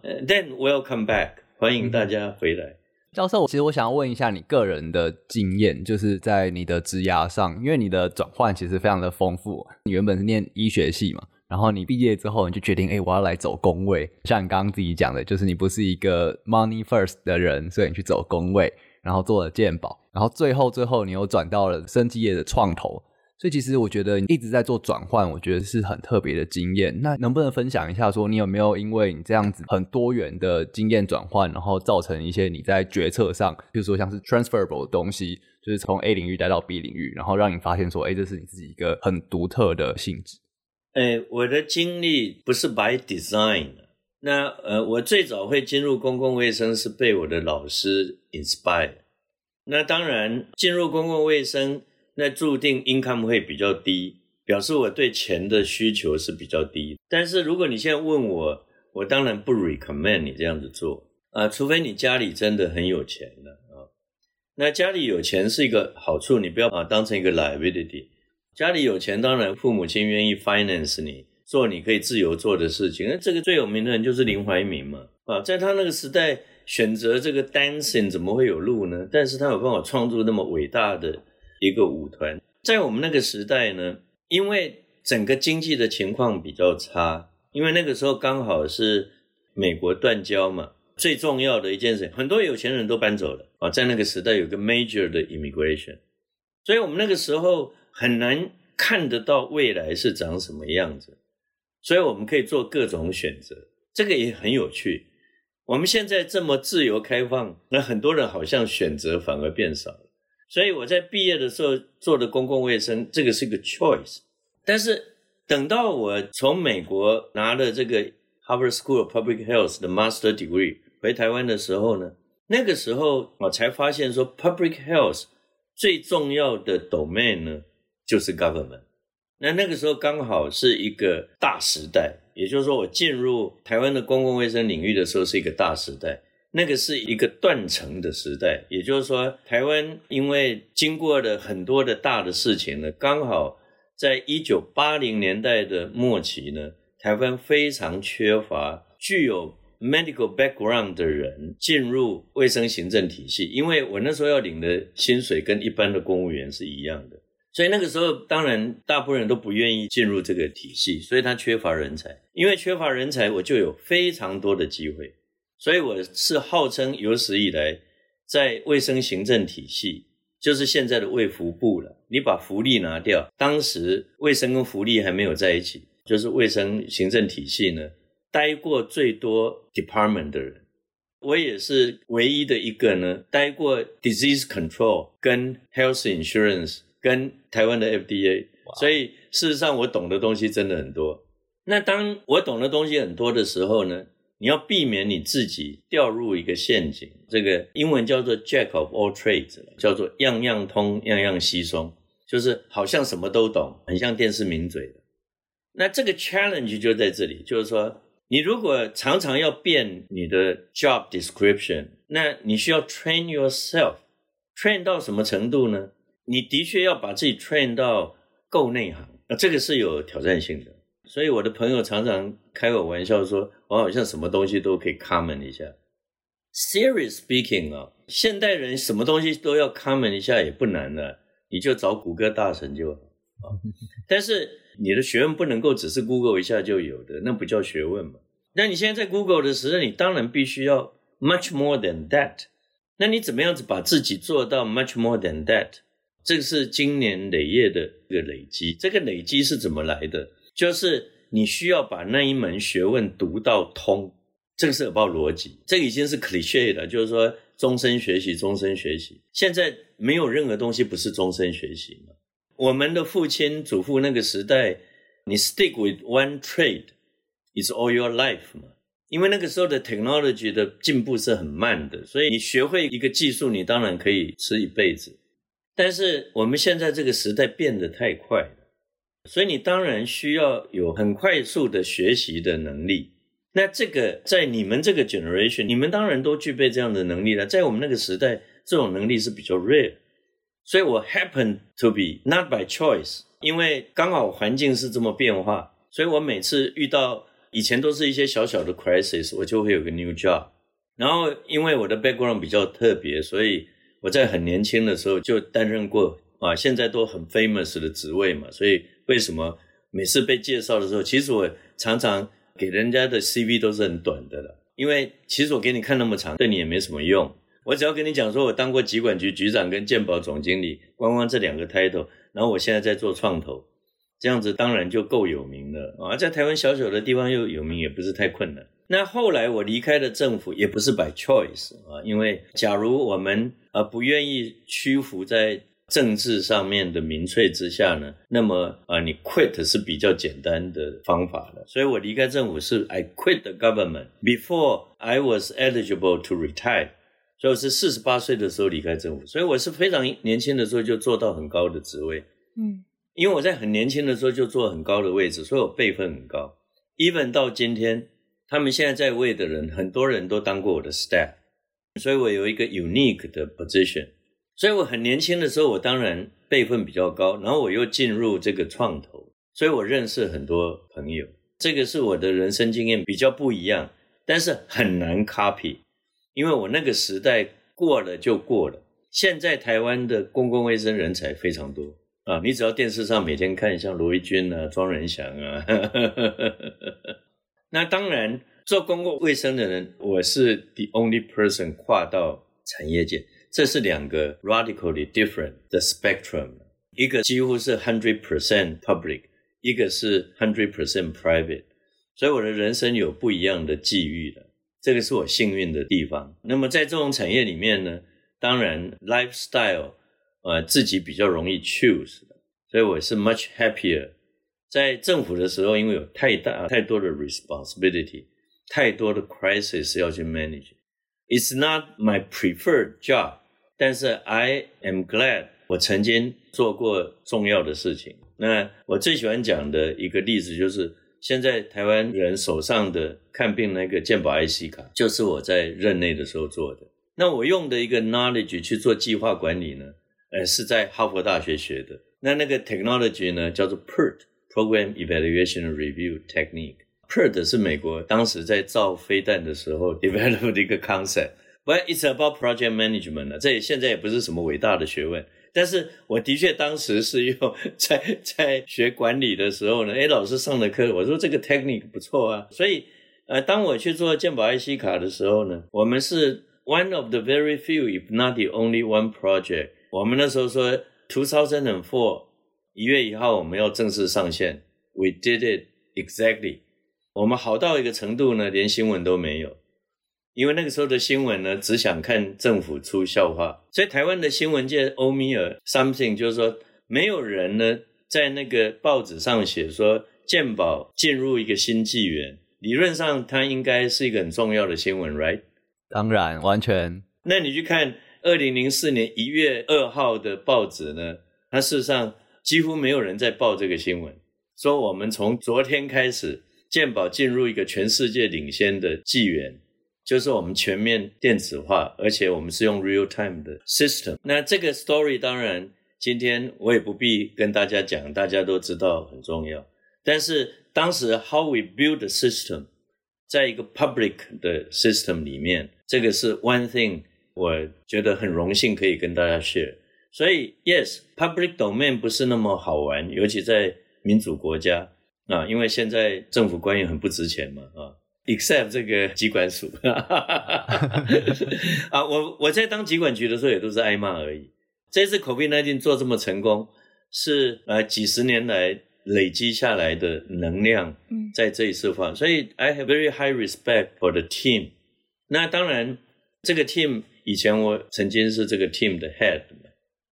S2: 呃，then welcome back，欢迎大家回来。
S4: 教授，其实我想要问一下你个人的经验，就是在你的职涯上，因为你的转换其实非常的丰富。你原本是念医学系嘛，然后你毕业之后你就决定，哎，我要来走工位。像你刚刚自己讲的，就是你不是一个 money first 的人，所以你去走工位，然后做了健保，然后最后最后你又转到了生技业的创投。所以其实我觉得一直在做转换，我觉得是很特别的经验。那能不能分享一下，说你有没有因为你这样子很多元的经验转换，然后造成一些你在决策上，比如说像是 transferable 的东西，就是从 A 领域带到 B 领域，然后让你发现说，哎，这是你自己一个很独特的性质。
S2: 哎，我的经历不是 by design。那呃，我最早会进入公共卫生是被我的老师 inspire。那当然进入公共卫生。那注定 income 会比较低，表示我对钱的需求是比较低。但是如果你现在问我，我当然不 recommend 你这样子做啊，除非你家里真的很有钱了啊。那家里有钱是一个好处，你不要把它当成一个 liability。家里有钱，当然父母亲愿意 finance 你做你可以自由做的事情。那这个最有名的人就是林怀民嘛啊，在他那个时代选择这个 dancing 怎么会有路呢？但是他有办法创作那么伟大的。一个舞团，在我们那个时代呢，因为整个经济的情况比较差，因为那个时候刚好是美国断交嘛，最重要的一件事，很多有钱人都搬走了啊，在那个时代有个 major 的 immigration，所以我们那个时候很难看得到未来是长什么样子，所以我们可以做各种选择，这个也很有趣。我们现在这么自由开放，那很多人好像选择反而变少了。所以我在毕业的时候做的公共卫生，这个是个 choice。但是等到我从美国拿了这个 Harvard School of Public Health 的 Master Degree 回台湾的时候呢，那个时候我才发现说，Public Health 最重要的 domain 呢就是 government。那那个时候刚好是一个大时代，也就是说我进入台湾的公共卫生领域的时候是一个大时代。那个是一个断层的时代，也就是说，台湾因为经过了很多的大的事情呢，刚好在一九八零年代的末期呢，台湾非常缺乏具有 medical background 的人进入卫生行政体系，因为我那时候要领的薪水跟一般的公务员是一样的，所以那个时候当然大部分人都不愿意进入这个体系，所以他缺乏人才，因为缺乏人才，我就有非常多的机会。所以我是号称有史以来在卫生行政体系，就是现在的卫福部了。你把福利拿掉，当时卫生跟福利还没有在一起，就是卫生行政体系呢，待过最多 department 的人，我也是唯一的一个呢，待过 disease control 跟 health insurance 跟台湾的 FDA。所以事实上我懂的东西真的很多。那当我懂的东西很多的时候呢，你要避免你自己掉入一个陷阱，这个英文叫做 Jack of all trades，叫做样样通，样样稀松，就是好像什么都懂，很像电视名嘴的。那这个 challenge 就在这里，就是说，你如果常常要变你的 job description，那你需要 train yourself，train 到什么程度呢？你的确要把自己 train 到够内行，那这个是有挑战性的。所以我的朋友常常开我玩笑说，我好像什么东西都可以 comment 一下。Serious speaking 啊，现代人什么东西都要 comment 一下也不难了，你就找谷歌大神就好。啊。但是你的学问不能够只是 Google 一下就有的，那不叫学问嘛。那你现在在 Google 的时候，你当然必须要 much more than that。那你怎么样子把自己做到 much more than that？这个是经年累月的一个累积。这个累积是怎么来的？就是你需要把那一门学问读到通。这个是 about 逻辑，这个已经是 cliché 了，就是说终身学习，终身学习。现在没有任何东西不是终身学习嘛。我们的父亲、祖父那个时代，你 stick with one trade is all your life 嘛。因为那个时候的 technology 的进步是很慢的，所以你学会一个技术，你当然可以吃一辈子。但是我们现在这个时代变得太快，所以你当然需要有很快速的学习的能力。那这个在你们这个 generation，你们当然都具备这样的能力了。在我们那个时代，这种能力是比较 rare。所以我 happen to be not by choice，因为刚好环境是这么变化，所以我每次遇到。以前都是一些小小的 crisis，我就会有个 new job。然后因为我的 background 比较特别，所以我在很年轻的时候就担任过啊，现在都很 famous 的职位嘛。所以为什么每次被介绍的时候，其实我常常给人家的 CV 都是很短的了，因为其实我给你看那么长，对你也没什么用。我只要跟你讲说我当过疾管局局长跟健保总经理，光光这两个 title，然后我现在在做创投。这样子当然就够有名了啊，在台湾小小的地方又有名，也不是太困难。那后来我离开了政府，也不是 by choice 啊，因为假如我们啊不愿意屈服在政治上面的民粹之下呢，那么啊你 quit 是比较简单的方法了。所以我离开政府是 I quit the government before I was eligible to retire，所以我是四十八岁的时候离开政府，所以我是非常年轻的时候就做到很高的职位，嗯。因为我在很年轻的时候就坐很高的位置，所以我辈分很高。Even 到今天，他们现在在位的人，很多人都当过我的 staff，所以我有一个 unique 的 position。所以我很年轻的时候，我当然辈分比较高，然后我又进入这个创投，所以我认识很多朋友。这个是我的人生经验比较不一样，但是很难 copy，因为我那个时代过了就过了。现在台湾的公共卫生人才非常多。啊，你只要电视上每天看像罗一钧啊、庄仁祥啊，那当然做公共卫生的人，我是 the only person 跨到产业界，这是两个 radically different 的 spectrum，一个几乎是 hundred percent public，一个是 hundred percent private，所以我的人生有不一样的际遇的，这个是我幸运的地方。那么在这种产业里面呢，当然 lifestyle。呃，自己比较容易 choose 的，所以我是 much happier。在政府的时候，因为有太大太多的 responsibility，太多的 crisis 要去 manage。It's not my preferred job， 但是 I am glad 我曾经做过重要的事情。那我最喜欢讲的一个例子就是，现在台湾人手上的看病那个健保 IC 卡，就是我在任内的时候做的。那我用的一个 knowledge 去做计划管理呢？呃，是在哈佛大学学的。那那个 technology 呢，叫做 PERT（Program Evaluation Review Technique）。PERT 是美国当时在造飞弹的时候 develop 的一个 concept。But it's about project management 呢，这也现在也不是什么伟大的学问。但是我的确当时是用在在学管理的时候呢，诶，老师上的课，我说这个 technique 不错啊。所以，呃，当我去做健保 IC 卡的时候呢，我们是 one of the very few, if not the only one project。我们那时候说，two thousand and four 一月一号我们要正式上线，we did it exactly。我们好到一个程度呢，连新闻都没有，因为那个时候的新闻呢，只想看政府出笑话。所以台湾的新闻界欧米尔 something 就是说，没有人呢在那个报纸上写说健保进入一个新纪元，理论上它应该是一个很重要的新闻，right？
S4: 当然，完全。
S2: 那你去看。二零零四年一月二号的报纸呢，它事实上几乎没有人在报这个新闻，说我们从昨天开始，健保进入一个全世界领先的纪元，就是我们全面电子化，而且我们是用 real time 的 system。那这个 story 当然今天我也不必跟大家讲，大家都知道很重要。但是当时 how we build the system，在一个 public 的 system 里面，这个是 one thing。我觉得很荣幸可以跟大家 share。所以，yes，public domain 不是那么好玩，尤其在民主国家啊，因为现在政府官员很不值钱嘛啊，except 这个疾管署啊，我我在当疾管局的时候也都是挨骂而已。这次 COVID-19 做这么成功，是呃几十年来累积下来的能量，在这一次发，所以 I have very high respect for the team。那当然，这个 team 以前我曾经是这个 team 的 head，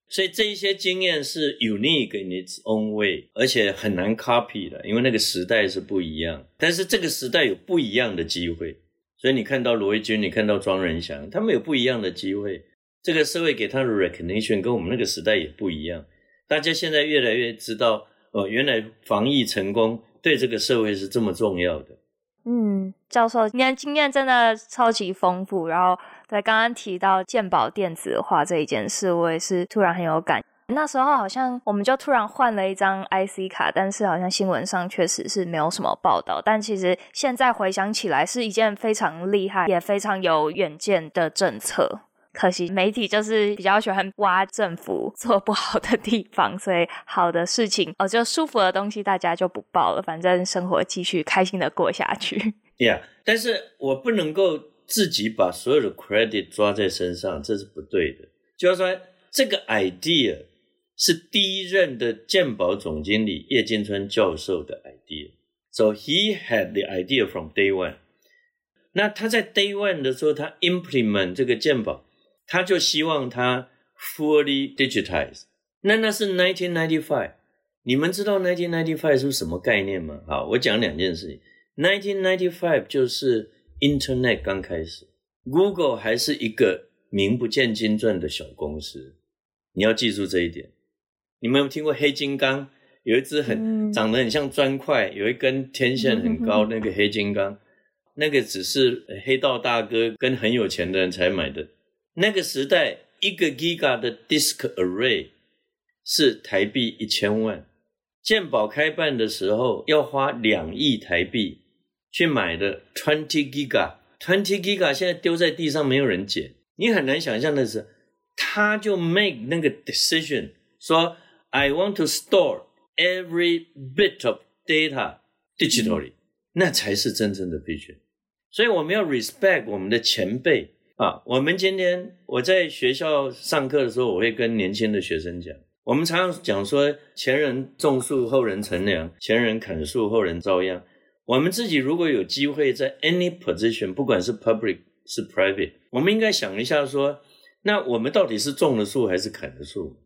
S2: 所以这一些经验是 unique in its own way，而且很难 copy 的，因为那个时代是不一样。但是这个时代有不一样的机会，所以你看到罗一钧，你看到庄仁祥，他们有不一样的机会。这个社会给他的 recognition 跟我们那个时代也不一样。大家现在越来越知道，哦，原来防疫成功对这个社会是这么重要的。
S3: 嗯，教授，您的经验真的超级丰富。然后在刚刚提到健保电子化这一件事，我也是突然很有感。那时候好像我们就突然换了一张 IC 卡，但是好像新闻上确实是没有什么报道。但其实现在回想起来，是一件非常厉害也非常有远见的政策。可惜媒体就是比较喜欢挖政府做不好的地方，所以好的事情哦，就舒服的东西大家就不报了，反正生活继续开心的过下去。
S2: Yeah，但是我不能够自己把所有的 credit 抓在身上，这是不对的。就要说，这个 idea 是第一任的鉴宝总经理叶金川教授的 idea，so he had the idea from day one。那他在 day one 的时候，他 implement 这个鉴宝。他就希望他 fully digitize，那那是 nineteen ninety five，你们知道 nineteen ninety five 是什么概念吗？好，我讲两件事情。nineteen ninety five 就是 internet 刚开始，Google 还是一个名不见经传的小公司，你要记住这一点。你们有听过黑金刚？有一只很长得很像砖块，有一根天线很高，那个黑金刚，那个只是黑道大哥跟很有钱的人才买的。那个时代，一个 Giga 的 Disk Array 是台币一千万。健保开办的时候，要花两亿台币去买的 Twenty Giga，Twenty Giga 现在丢在地上没有人捡。你很难想象的是，他就 make 那个 decision，说 I want to store every bit of data digitally，那才是真正的 vision。所以我们要 respect 我们的前辈。啊，我们今天我在学校上课的时候，我会跟年轻的学生讲，我们常常讲说，前人种树，后人乘凉；前人砍树，后人遭殃。我们自己如果有机会在 any position，不管是 public 是 private，我们应该想一下说，那我们到底是种了树还是砍了树？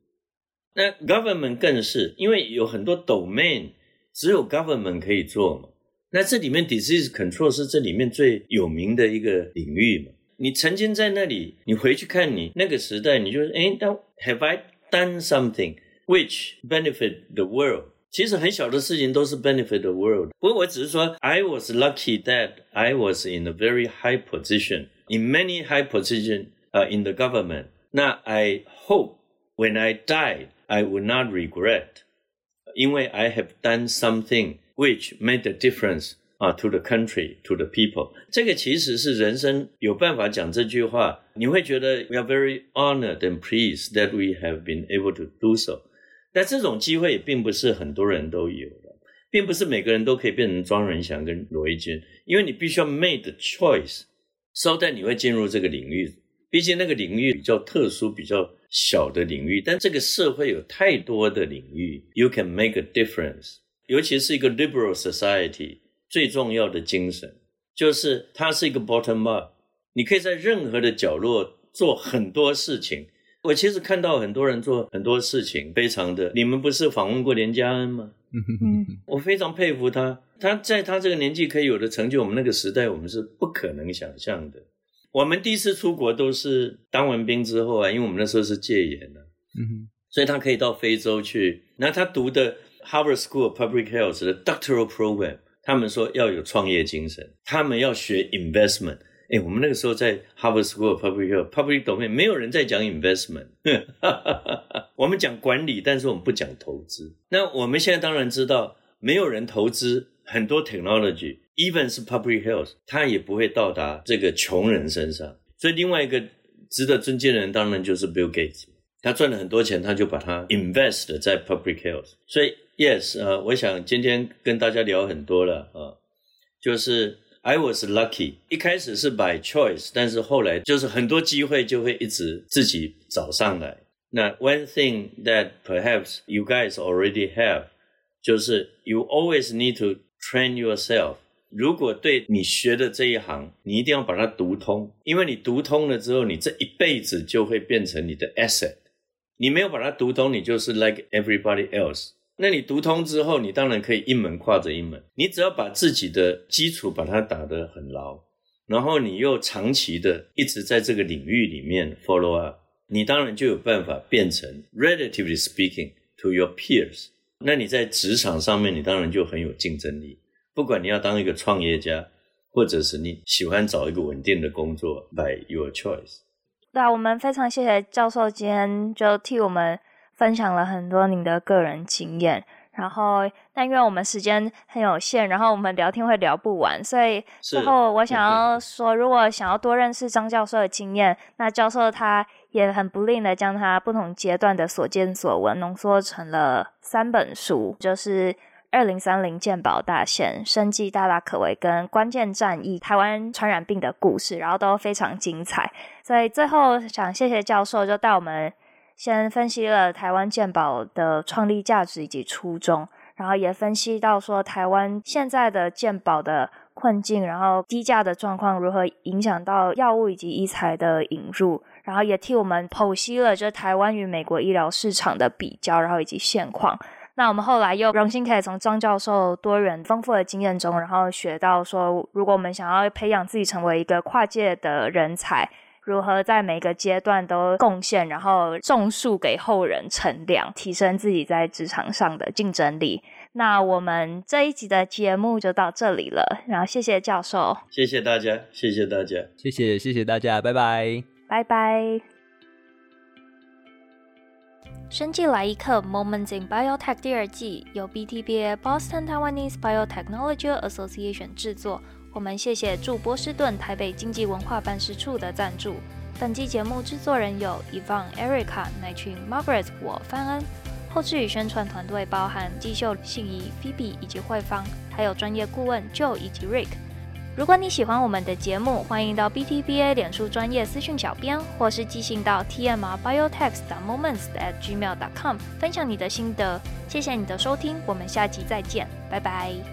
S2: 那 government 更是，因为有很多 domain 只有 government 可以做嘛。那这里面 disease control 是这里面最有名的一个领域嘛。你曾经在那里，你回去看你那个时代，你就说，哎，那 Have I done something which benefit the world？其实很小的事情都是 benefit the world。不过我只是说，I was lucky that I was in a very high position, in many high position, uh, in the government. 那 I hope when I die, I will not regret，因为 I have done something which made a difference. 啊，to the country, to the people，这个其实是人生有办法讲这句话，你会觉得 we are very honored and pleased that we have been able to do so。 但这种机会并不是很多人都有的，并不是每个人都可以变成庄仁祥跟罗一钧，因为你必须要 made choice，so that 你会进入这个领域。毕竟那个领域比较特殊、比较小的领域，但这个社会有太多的领域，you can make a difference，尤其是一个 liberal society。最重要的精神就是它是一个 bottom up，你可以在任何的角落做很多事情。我其实看到很多人做很多事情，非常的。你们不是访问过连家恩吗？我非常佩服他，他在他这个年纪可以有的成就，我们那个时代我们是不可能想象的。我们第一次出国都是当完兵之后啊，因为我们那时候是戒严的，所以他可以到非洲去。那他读的 Harvard School of Public Health 的 Doctoral Program。他们说要有创业精神，他们要学 investment。哎，我们那个时候在 Harvard School Public Health Public Domain 没有人在讲 investment，我们讲管理，但是我们不讲投资。那我们现在当然知道，没有人投资很多 technology，even 是 public health，它也不会到达这个穷人身上。所以另外一个值得尊敬的人，当然就是 Bill Gates。他赚了很多钱，他就把它 invest 在 public health。所以，yes，呃，我想今天跟大家聊很多了啊，就是 I was lucky，一开始是 by choice，但是后来就是很多机会就会一直自己找上来。那 one thing that perhaps you guys already have，就是 you always need to train yourself。如果对你学的这一行，你一定要把它读通，因为你读通了之后，你这一辈子就会变成你的 asset。你没有把它读通，你就是 like everybody else。 那你读通之后，你当然可以一门跨着一门。你只要把自己的基础把它打得很牢，然后你又长期的一直在这个领域里面 follow up，你当然就有办法变成 relatively speaking to your peers。那你在职场上面，你当然就很有竞争力。不管你要当一个创业家，或者是你喜欢找一个稳定的工作，by your choice。
S3: 对啊，我们非常谢谢教授今天就替我们分享了很多您的个人经验。然后，但因为我们时间很有限，然后我们聊天会聊不完，所以最后我想要说，如果想要多认识张教授的经验，那教授他也很不吝的将他不同阶段的所见所闻浓缩成了三本书，就是。二零三零健保大限、生技大大可为跟关键战役、台湾传染病的故事，然后都非常精彩。所以最后想谢谢教授，就带我们先分析了台湾健保的创立价值以及初衷，然后也分析到说台湾现在的健保的困境，然后低价的状况如何影响到药物以及医材的引入，然后也替我们剖析了就台湾与美国医疗市场的比较，然后以及现况。那我们后来又荣幸可以从张教授多元丰富的经验中，然后学到说，如果我们想要培养自己成为一个跨界的人才，如何在每个阶段都贡献，然后种树给后人乘凉，提升自己在职场上的竞争力。那我们这一集的节目就到这里了，然后谢谢教授，
S2: 谢谢大家，谢谢大家，
S4: 谢谢谢谢大家，拜拜，
S3: 拜拜。生技来一课 Moments in Biotech 第二季由 BTBA Boston Taiwanese Biotechnology Association 制作。我们谢谢驻波士顿台北经济文化办事处的赞助。本期节目制作人有 y v o n e Erica、乃群、Margaret、我范恩。后制与宣传团队包含季秀、信宜、Phoebe 以及慧芳，还有专业顾问 Joe 以及 Rick。如果你喜欢我们的节目，欢迎到 BTBA 脸书专业私讯小编，或是寄信到 TMR Biotech Moments at gmail.com 分享你的心得。谢谢你的收听，我们下集再见，拜拜。